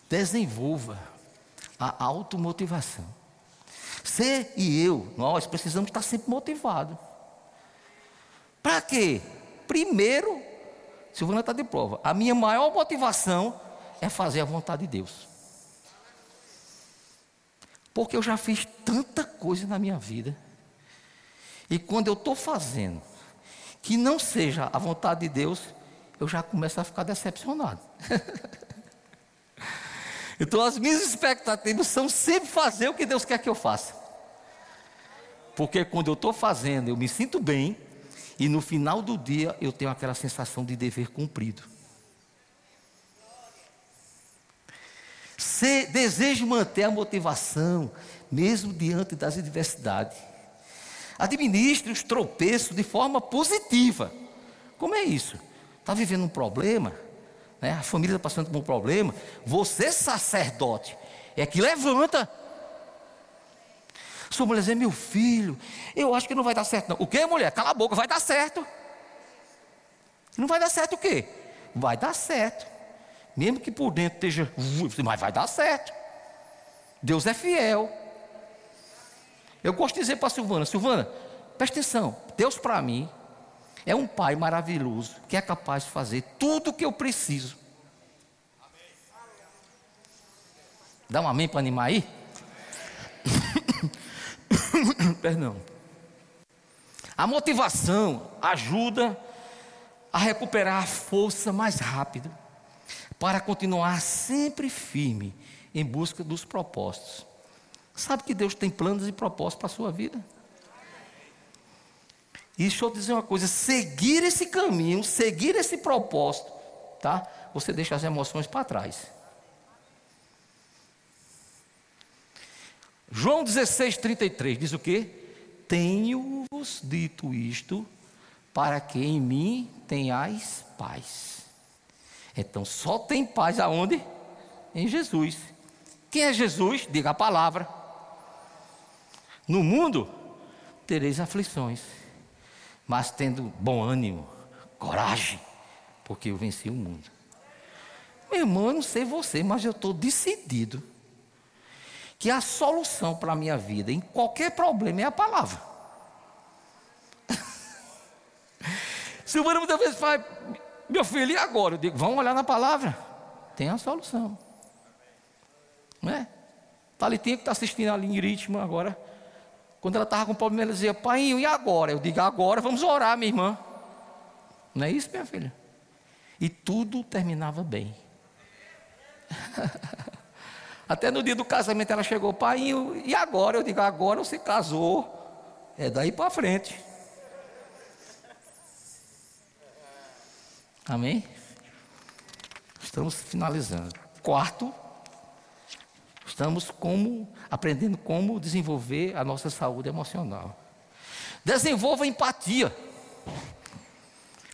desenvolva a automotivação. Você e eu, nós precisamos estar sempre motivados. Para quê? Primeiro, Silvana está de prova. A minha maior motivação é fazer a vontade de Deus. Porque eu já fiz tanta coisa na minha vida. E quando eu estou fazendo que não seja a vontade de Deus, eu já começo a ficar decepcionado. então as minhas expectativas são sempre fazer o que Deus quer que eu faça. Porque quando eu estou fazendo, eu me sinto bem, e no final do dia eu tenho aquela sensação de dever cumprido. Se desejo manter a motivação, mesmo diante das adversidades. Administre os tropeços de forma positiva. Como é isso? Está vivendo um problema, né? a família está passando por um problema. Você, sacerdote, é que levanta sua mulher diz, meu filho, eu acho que não vai dar certo não. O que, mulher? Cala a boca, vai dar certo. Não vai dar certo o quê? Vai dar certo. Mesmo que por dentro esteja, mas vai dar certo. Deus é fiel. Eu gosto de dizer para a Silvana, Silvana, presta atenção, Deus para mim é um pai maravilhoso que é capaz de fazer tudo o que eu preciso. Dá um amém para animar aí? Perdão. A motivação ajuda a recuperar a força mais rápido para continuar sempre firme em busca dos propósitos. Sabe que Deus tem planos e propósitos para a sua vida? E deixa eu dizer uma coisa: seguir esse caminho, seguir esse propósito, tá? Você deixa as emoções para trás. João 16, 33 diz o que? Tenho-vos dito isto para que em mim tenhais paz. Então só tem paz aonde? Em Jesus. Quem é Jesus? Diga a palavra. No mundo tereis aflições, mas tendo bom ânimo, coragem, porque eu venci o mundo. Meu irmão, eu não sei você, mas eu estou decidido que a solução para a minha vida em qualquer problema é a palavra. Silvana muitas vezes fala, meu filho, e agora? Eu digo, vamos olhar na palavra. Tem a solução. Não é? Talitinha que está assistindo ali em ritmo agora. Quando ela estava com problema, ela dizia, pai, e agora? Eu digo, agora vamos orar, minha irmã. Não é isso, minha filha? E tudo terminava bem. Até no dia do casamento ela chegou, pai, e agora? Eu digo, agora você casou. É daí para frente. Amém? Estamos finalizando. Quarto, estamos como aprendendo como desenvolver a nossa saúde emocional. Desenvolva empatia.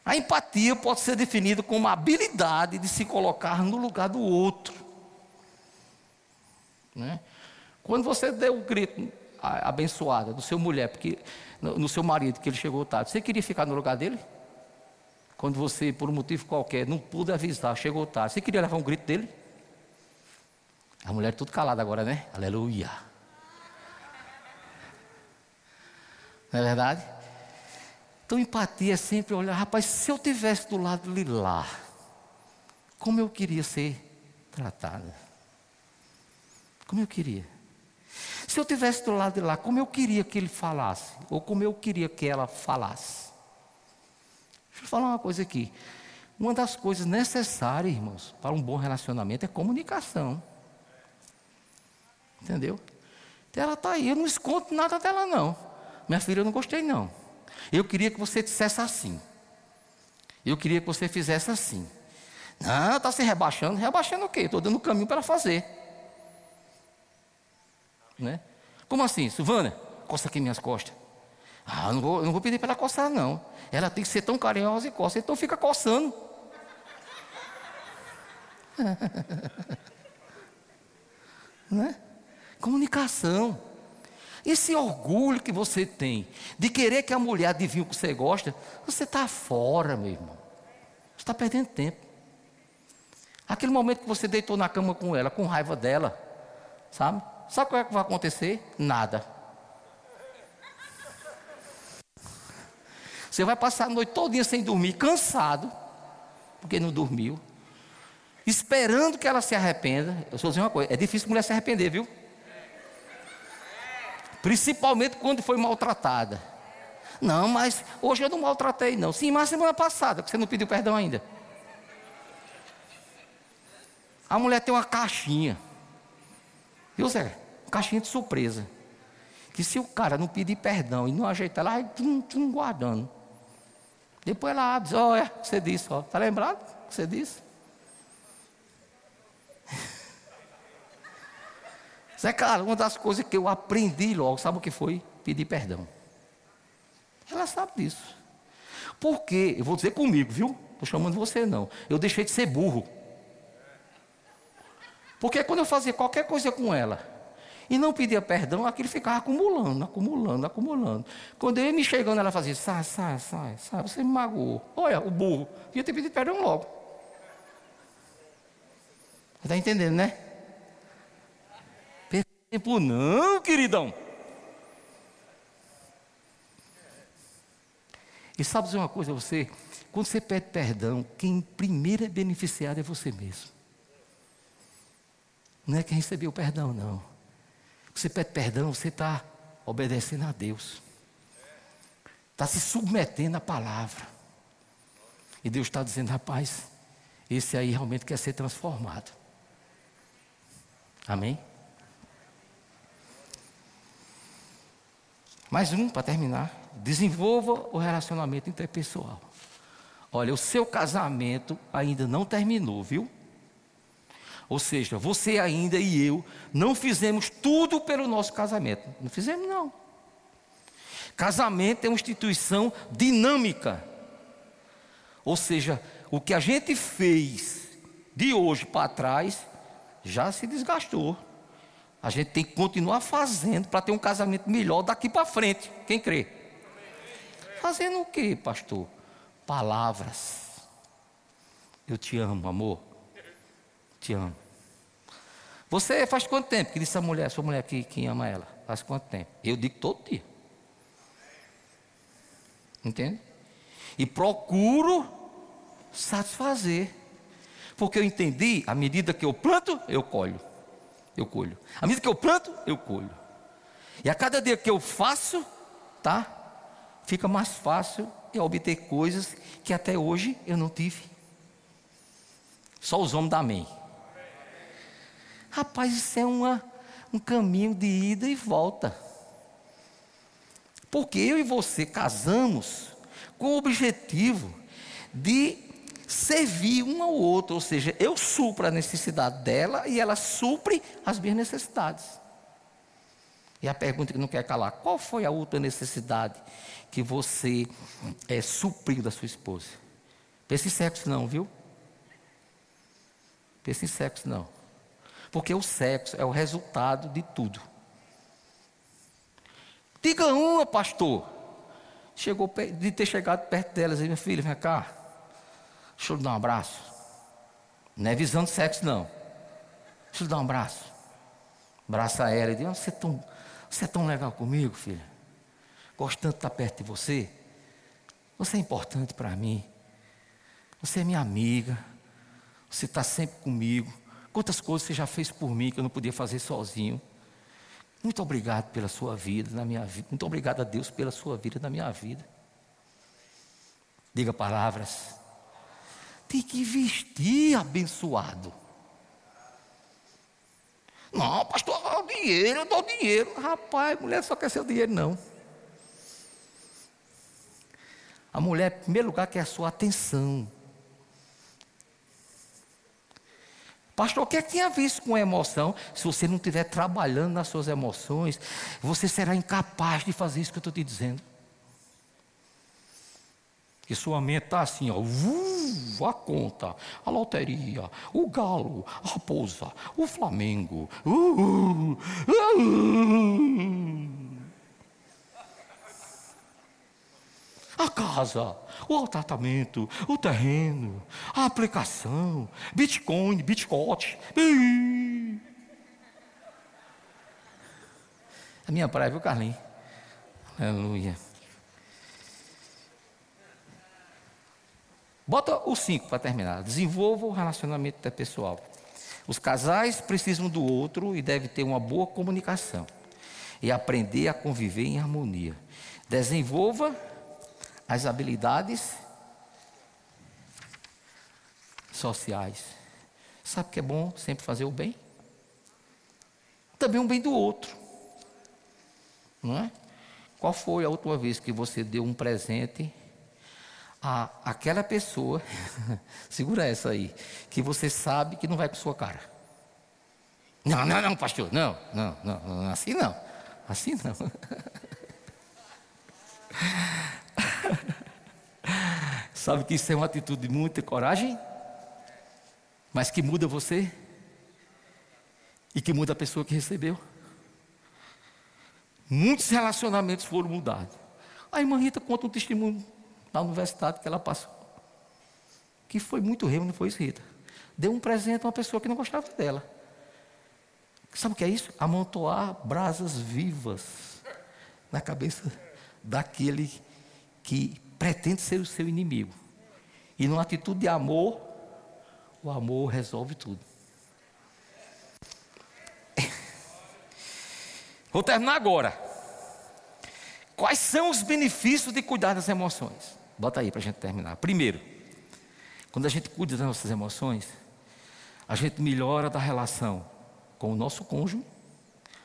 A empatia pode ser definida como a habilidade de se colocar no lugar do outro. Né? Quando você deu o grito abençoada do seu mulher, porque no, no seu marido que ele chegou tarde, você queria ficar no lugar dele? Quando você, por um motivo qualquer, não pôde avisar, chegou tarde, você queria levar um grito dele? A mulher tudo calada agora, né? Aleluia. Não é verdade? Então, empatia é sempre olhar, rapaz, se eu tivesse do lado de lá, como eu queria ser tratada. Como eu queria. Se eu tivesse do lado de lá, como eu queria que ele falasse, ou como eu queria que ela falasse. Deixa eu falar uma coisa aqui. Uma das coisas necessárias, irmãos, para um bom relacionamento é comunicação. Entendeu? Então ela está aí, eu não escondo nada dela, não. Minha filha, eu não gostei, não. Eu queria que você dissesse assim. Eu queria que você fizesse assim. Não, está se rebaixando. Rebaixando o quê? Estou dando caminho para fazer. Né? Como assim? Silvana, coça aqui minhas costas. Ah, não vou, não vou pedir para ela coçar, não. Ela tem que ser tão carinhosa e coça. Então fica coçando. né? Comunicação. Esse orgulho que você tem de querer que a mulher adivinhe o que você gosta, você está fora, meu irmão. Você está perdendo tempo. Aquele momento que você deitou na cama com ela, com raiva dela, sabe? Sabe o é que vai acontecer? Nada. Você vai passar a noite todinha sem dormir, cansado, porque não dormiu, esperando que ela se arrependa. Eu só dizer uma coisa: é difícil mulher se arrepender, viu? Principalmente quando foi maltratada. Não, mas hoje eu não maltratei, não. Sim, mas semana passada, que você não pediu perdão ainda. A mulher tem uma caixinha. Viu, Zé? Caixinha de surpresa. Que se o cara não pedir perdão e não ajeitar, ela vai tum, tum, guardando. Depois ela abre, olha, você disse, ó. Está lembrado? Você disse? Zé cara, uma das coisas que eu aprendi logo, sabe o que foi? Pedir perdão. Ela sabe disso. Por quê? Eu vou dizer comigo, viu? Estou chamando você não. Eu deixei de ser burro. Porque quando eu fazia qualquer coisa com ela e não pedia perdão, aquilo ficava acumulando, acumulando, acumulando. Quando eu ia me chegando, ela fazia, sai, sai, sai, sai, você me magoou. Olha, o burro, ia ter pedido perdão logo. Está entendendo, né? tempo, não, queridão. E sabe dizer uma coisa você? Quando você pede perdão, quem primeiro é beneficiado é você mesmo. Não é quem recebeu perdão, não. Você pede perdão, você está obedecendo a Deus. Está se submetendo à palavra. E Deus está dizendo, rapaz, esse aí realmente quer ser transformado. Amém? Mais um para terminar. Desenvolva o relacionamento interpessoal. Olha, o seu casamento ainda não terminou, viu? Ou seja, você ainda e eu não fizemos tudo pelo nosso casamento. Não fizemos, não. Casamento é uma instituição dinâmica. Ou seja, o que a gente fez de hoje para trás já se desgastou. A gente tem que continuar fazendo para ter um casamento melhor daqui para frente. Quem crê? Fazendo o que, pastor? Palavras. Eu te amo, amor. Te amo. Você faz quanto tempo que disse a mulher, sua mulher que, que ama ela? Faz quanto tempo? Eu digo todo dia. Entende? E procuro satisfazer. Porque eu entendi, à medida que eu planto, eu colho eu colho. À medida que eu planto, eu colho. E a cada dia que eu faço, tá? Fica mais fácil eu obter coisas que até hoje eu não tive. Só os homens da amém. Rapaz, isso é uma, um caminho de ida e volta. Porque eu e você casamos com o objetivo de servir um ao outro, ou seja, eu supro a necessidade dela e ela supre as minhas necessidades. E a pergunta que não quer calar: qual foi a outra necessidade que você é, supriu da sua esposa? Pense em sexo, não, viu? Pense em sexo, não. Porque o sexo é o resultado de tudo. Diga uma, pastor. Chegou de ter chegado perto delas e minha filha, vem cá. Deixa eu lhe dar um abraço. Não é visando sexo, não. Deixa eu lhe dar um abraço. Abraça ela e diz: você é, tão, você é tão legal comigo, filha. Gosto tanto de estar perto de você. Você é importante para mim. Você é minha amiga. Você está sempre comigo. Quantas coisas você já fez por mim que eu não podia fazer sozinho. Muito obrigado pela sua vida na minha vida. Muito obrigado a Deus pela sua vida na minha vida. Diga palavras. Tem que vestir abençoado. Não, pastor, eu dou dinheiro, eu dou dinheiro. Rapaz, mulher só quer seu dinheiro, não. A mulher, em primeiro lugar, quer a sua atenção. Pastor, o que é que tinha visto com emoção? Se você não estiver trabalhando nas suas emoções, você será incapaz de fazer isso que eu estou te dizendo. Que sua mente está assim, ó, uh, a conta, a loteria, o galo, a raposa, o Flamengo. Uh, uh, a casa, o tratamento, o terreno, a aplicação, Bitcoin, Bitcoin. A minha praia, viu, Carlinhos? Aleluia. Bota o 5 para terminar. Desenvolva o relacionamento interpessoal. Os casais precisam do outro e devem ter uma boa comunicação. E aprender a conviver em harmonia. Desenvolva as habilidades sociais. Sabe que é bom sempre fazer o bem? Também o bem do outro. Não é? Qual foi a última vez que você deu um presente a aquela pessoa, segura essa aí, que você sabe que não vai com sua cara? Não, não, não, pastor, não, não, não, assim não, assim não. Sabe que isso é uma atitude de muita coragem, mas que muda você e que muda a pessoa que recebeu. Muitos relacionamentos foram mudados. A irmã Rita conta um testemunho na universidade que ela passou, que foi muito remo, não foi isso, Rita? Deu um presente a uma pessoa que não gostava dela. Sabe o que é isso? Amontoar brasas vivas na cabeça daquele que pretende ser o seu inimigo. E numa atitude de amor, o amor resolve tudo. Vou terminar agora. Quais são os benefícios de cuidar das emoções? Bota aí para a gente terminar. Primeiro, quando a gente cuida das nossas emoções, a gente melhora da relação com o nosso cônjuge,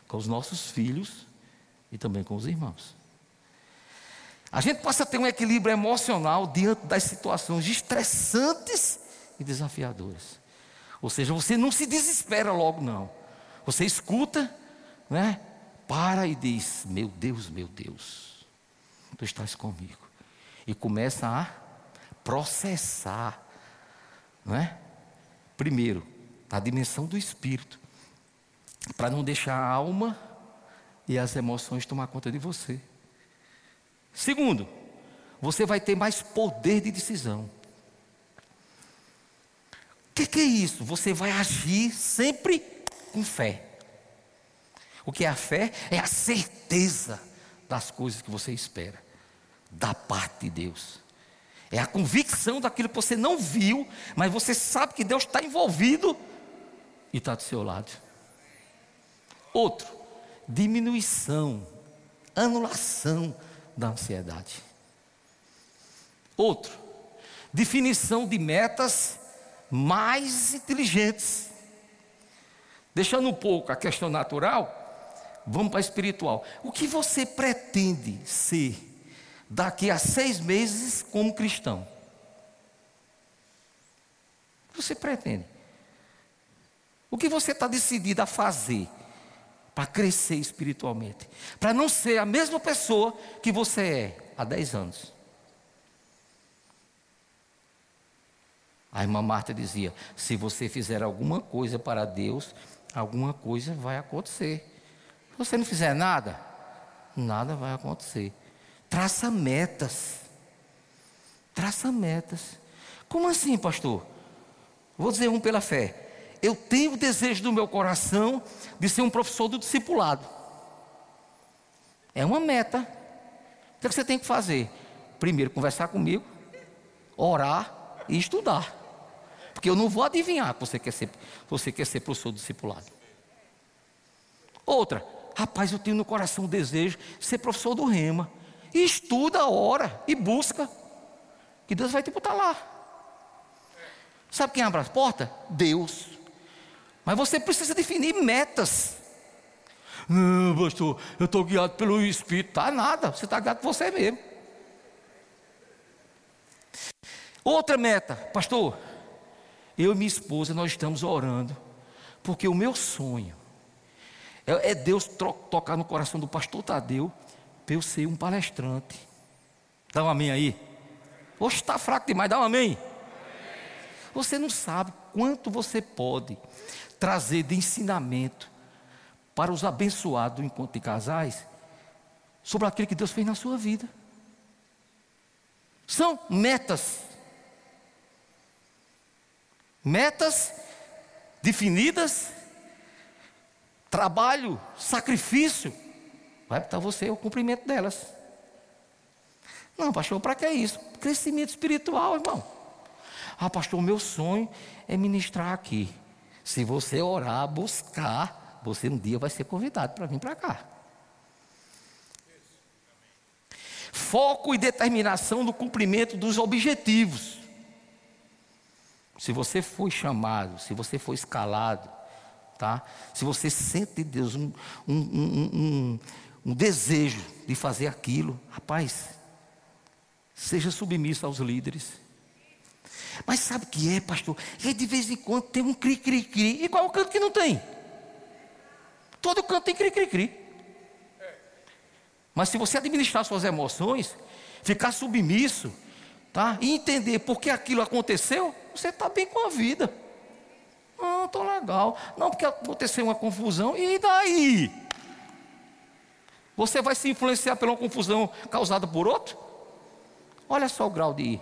com os nossos filhos e também com os irmãos. A gente passa a ter um equilíbrio emocional diante das situações estressantes e desafiadoras. Ou seja, você não se desespera logo, não. Você escuta, né? Para e diz: Meu Deus, meu Deus, tu estás comigo. E começa a processar, não é? Primeiro, a dimensão do espírito, para não deixar a alma e as emoções tomar conta de você. Segundo, você vai ter mais poder de decisão. O que, que, é isso? Você vai agir sempre com fé. O que é a fé? É a certeza das coisas que você espera, da parte de Deus. É a convicção daquilo que você não viu, mas você sabe que Deus está envolvido e está do seu lado. Outro, diminuição, anulação da ansiedade. Outro, definição de metas mais inteligentes. Deixando um pouco a questão natural, vamos para a espiritual. O que você pretende ser daqui a seis meses como cristão? O que você pretende? O que você está decidido a fazer para crescer espiritualmente? Para não ser a mesma pessoa que você é há dez anos. A irmã Marta dizia: se você fizer alguma coisa para Deus, alguma coisa vai acontecer. Se você não fizer nada, nada vai acontecer. Traça metas. Traça metas. Como assim, pastor? Vou dizer um pela fé. Eu tenho o desejo do meu coração de ser um professor do discipulado. É uma meta. O que é você tem que fazer? Primeiro, conversar comigo, orar e estudar. Porque eu não vou adivinhar que você quer ser, você quer ser professor discipulado. Outra, rapaz, eu tenho no coração o desejo de ser professor do rema. E estuda, ora e busca. Que Deus vai te botar lá. Sabe quem abre as portas? Deus. Mas você precisa definir metas. Não, pastor, eu estou guiado pelo Espírito. Tá nada, você está guiado por você mesmo. Outra meta, pastor, eu e minha esposa, nós estamos orando, porque o meu sonho é, é Deus tocar no coração do pastor Tadeu, para eu ser um palestrante. Dá um amém aí. Hoje está fraco demais, dá um amém. Você não sabe quanto você pode trazer de ensinamento para os abençoados enquanto de casais sobre aquilo que Deus fez na sua vida. São metas metas definidas, trabalho, sacrifício, vai para você o cumprimento delas. Não, pastor, para que é isso? Crescimento espiritual, irmão. Ah, pastor, o meu sonho é ministrar aqui. Se você orar, buscar, você um dia vai ser convidado para vir para cá. Foco e determinação no cumprimento dos objetivos. Se você foi chamado, se você foi escalado, tá? Se você sente de Deus um, um, um, um, desejo de fazer aquilo, rapaz, seja submisso aos líderes. Mas sabe o que é, pastor? É de vez em quando tem um cri-cri-cri. E qual o canto que não tem? Todo canto tem cri-cri-cri. Mas se você administrar suas emoções, ficar submisso, tá? E entender por que aquilo aconteceu, você está bem com a vida. Ah, estou legal. Não, porque aconteceu uma confusão, e daí? Você vai se influenciar pela confusão causada por outro? Olha só o grau de,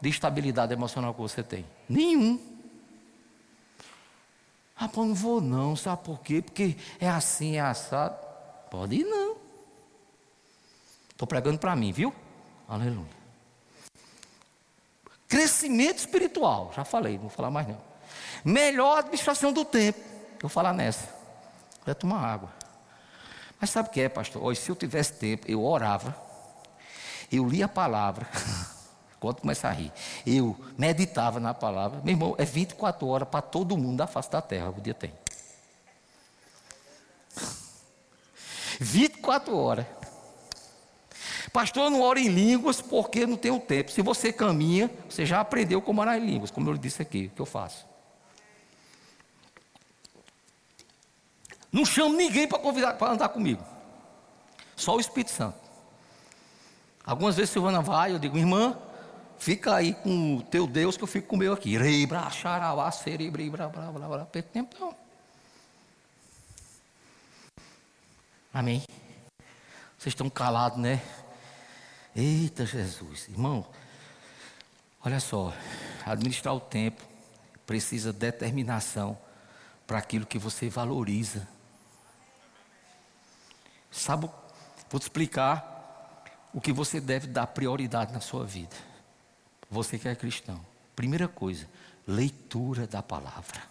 de estabilidade emocional que você tem. Nenhum. Ah, pô, não vou não, sabe por quê? Porque é assim, é assado. Pode ir não. Estou pregando para mim, viu? Aleluia. Crescimento espiritual, já falei, não vou falar mais não. Melhor administração do tempo, vou falar nessa. Vai tomar água. Mas sabe o que é, pastor? Hoje, se eu tivesse tempo, eu orava, eu lia a palavra, quando começa a rir, eu meditava na palavra. Meu irmão, é 24 horas para todo mundo da face da terra, o dia tem. 24 horas. Pastor, eu não oro em línguas porque não tenho tempo. Se você caminha, você já aprendeu como orar em línguas, como eu disse aqui, o que eu faço. Não chamo ninguém para convidar para andar comigo. Só o Espírito Santo. Algumas vezes Silvana vai, eu digo, irmã, fica aí com o teu Deus que eu fico com o meu aqui. Rei, bra, xarabá, cerebri, bra, bra, bra, bra, perco tempo não. Amém. Vocês estão calados, né? Eita Jesus, irmão, olha só, administrar o tempo precisa de determinação para aquilo que você valoriza. Sabe, vou te explicar o que você deve dar prioridade na sua vida. Você que é cristão. Primeira coisa, leitura da palavra.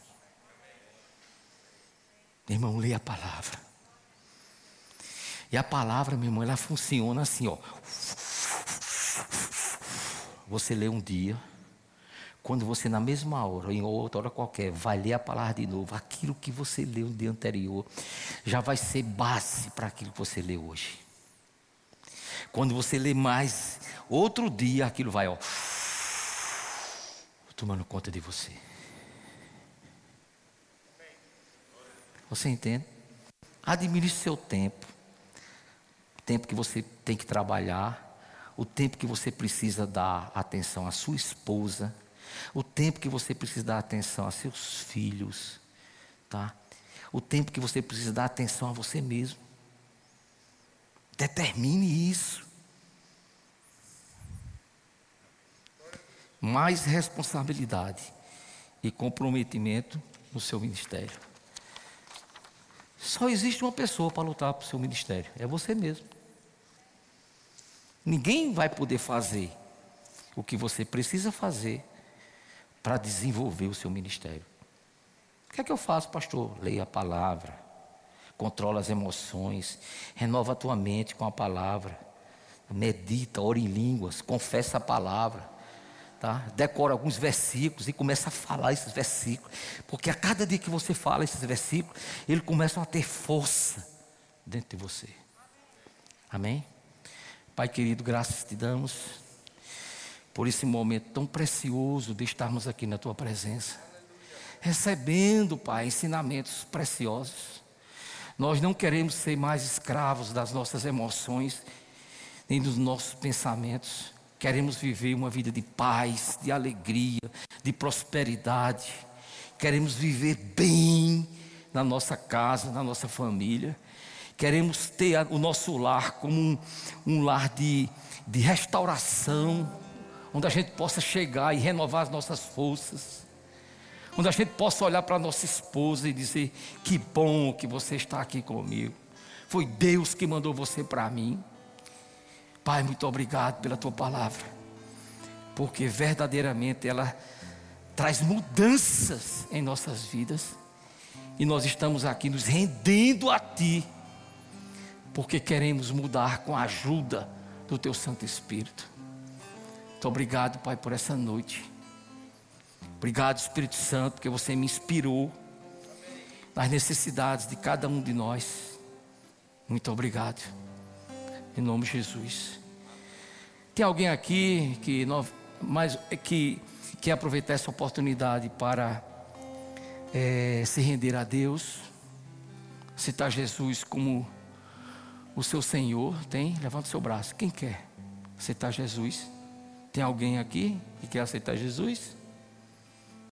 Irmão, leia a palavra. E a palavra, meu irmão, ela funciona assim, ó. Você lê um dia, quando você, na mesma hora, ou em outra hora qualquer, vai ler a palavra de novo, aquilo que você leu no dia anterior, já vai ser base para aquilo que você lê hoje. Quando você lê mais, outro dia, aquilo vai, ó, tomando conta de você. Você entende? Administre seu tempo. O tempo que você tem que trabalhar, o tempo que você precisa dar atenção à sua esposa, o tempo que você precisa dar atenção a seus filhos, tá? O tempo que você precisa dar atenção a você mesmo. Determine isso. Mais responsabilidade e comprometimento no seu ministério. Só existe uma pessoa para lutar para o seu ministério: é você mesmo. Ninguém vai poder fazer o que você precisa fazer para desenvolver o seu ministério. O que é que eu faço, pastor? Leia a palavra, controla as emoções, renova a tua mente com a palavra, medita, ora em línguas, confessa a palavra tá? decora alguns versículos e começa a falar esses versículos, porque a cada dia que você fala esses versículos, eles começam a ter força dentro de você. Amém? Pai querido, graças te damos por esse momento tão precioso de estarmos aqui na tua presença, recebendo, Pai, ensinamentos preciosos. Nós não queremos ser mais escravos das nossas emoções, nem dos nossos pensamentos. Queremos viver uma vida de paz, de alegria, de prosperidade. Queremos viver bem na nossa casa, na nossa família. Queremos ter o nosso lar como um, um lar de, de restauração, onde a gente possa chegar e renovar as nossas forças. Onde a gente possa olhar para a nossa esposa e dizer: Que bom que você está aqui comigo. Foi Deus que mandou você para mim. Pai, muito obrigado pela tua palavra, porque verdadeiramente ela traz mudanças em nossas vidas, e nós estamos aqui nos rendendo a Ti, porque queremos mudar com a ajuda do Teu Santo Espírito. Muito obrigado, Pai, por essa noite. Obrigado, Espírito Santo, porque você me inspirou nas necessidades de cada um de nós. Muito obrigado. Em nome de Jesus. Tem alguém aqui que, mais, que quer aproveitar essa oportunidade para é, se render a Deus, citar Jesus como o seu Senhor? Tem? Levanta o seu braço. Quem quer aceitar Jesus? Tem alguém aqui que quer aceitar Jesus?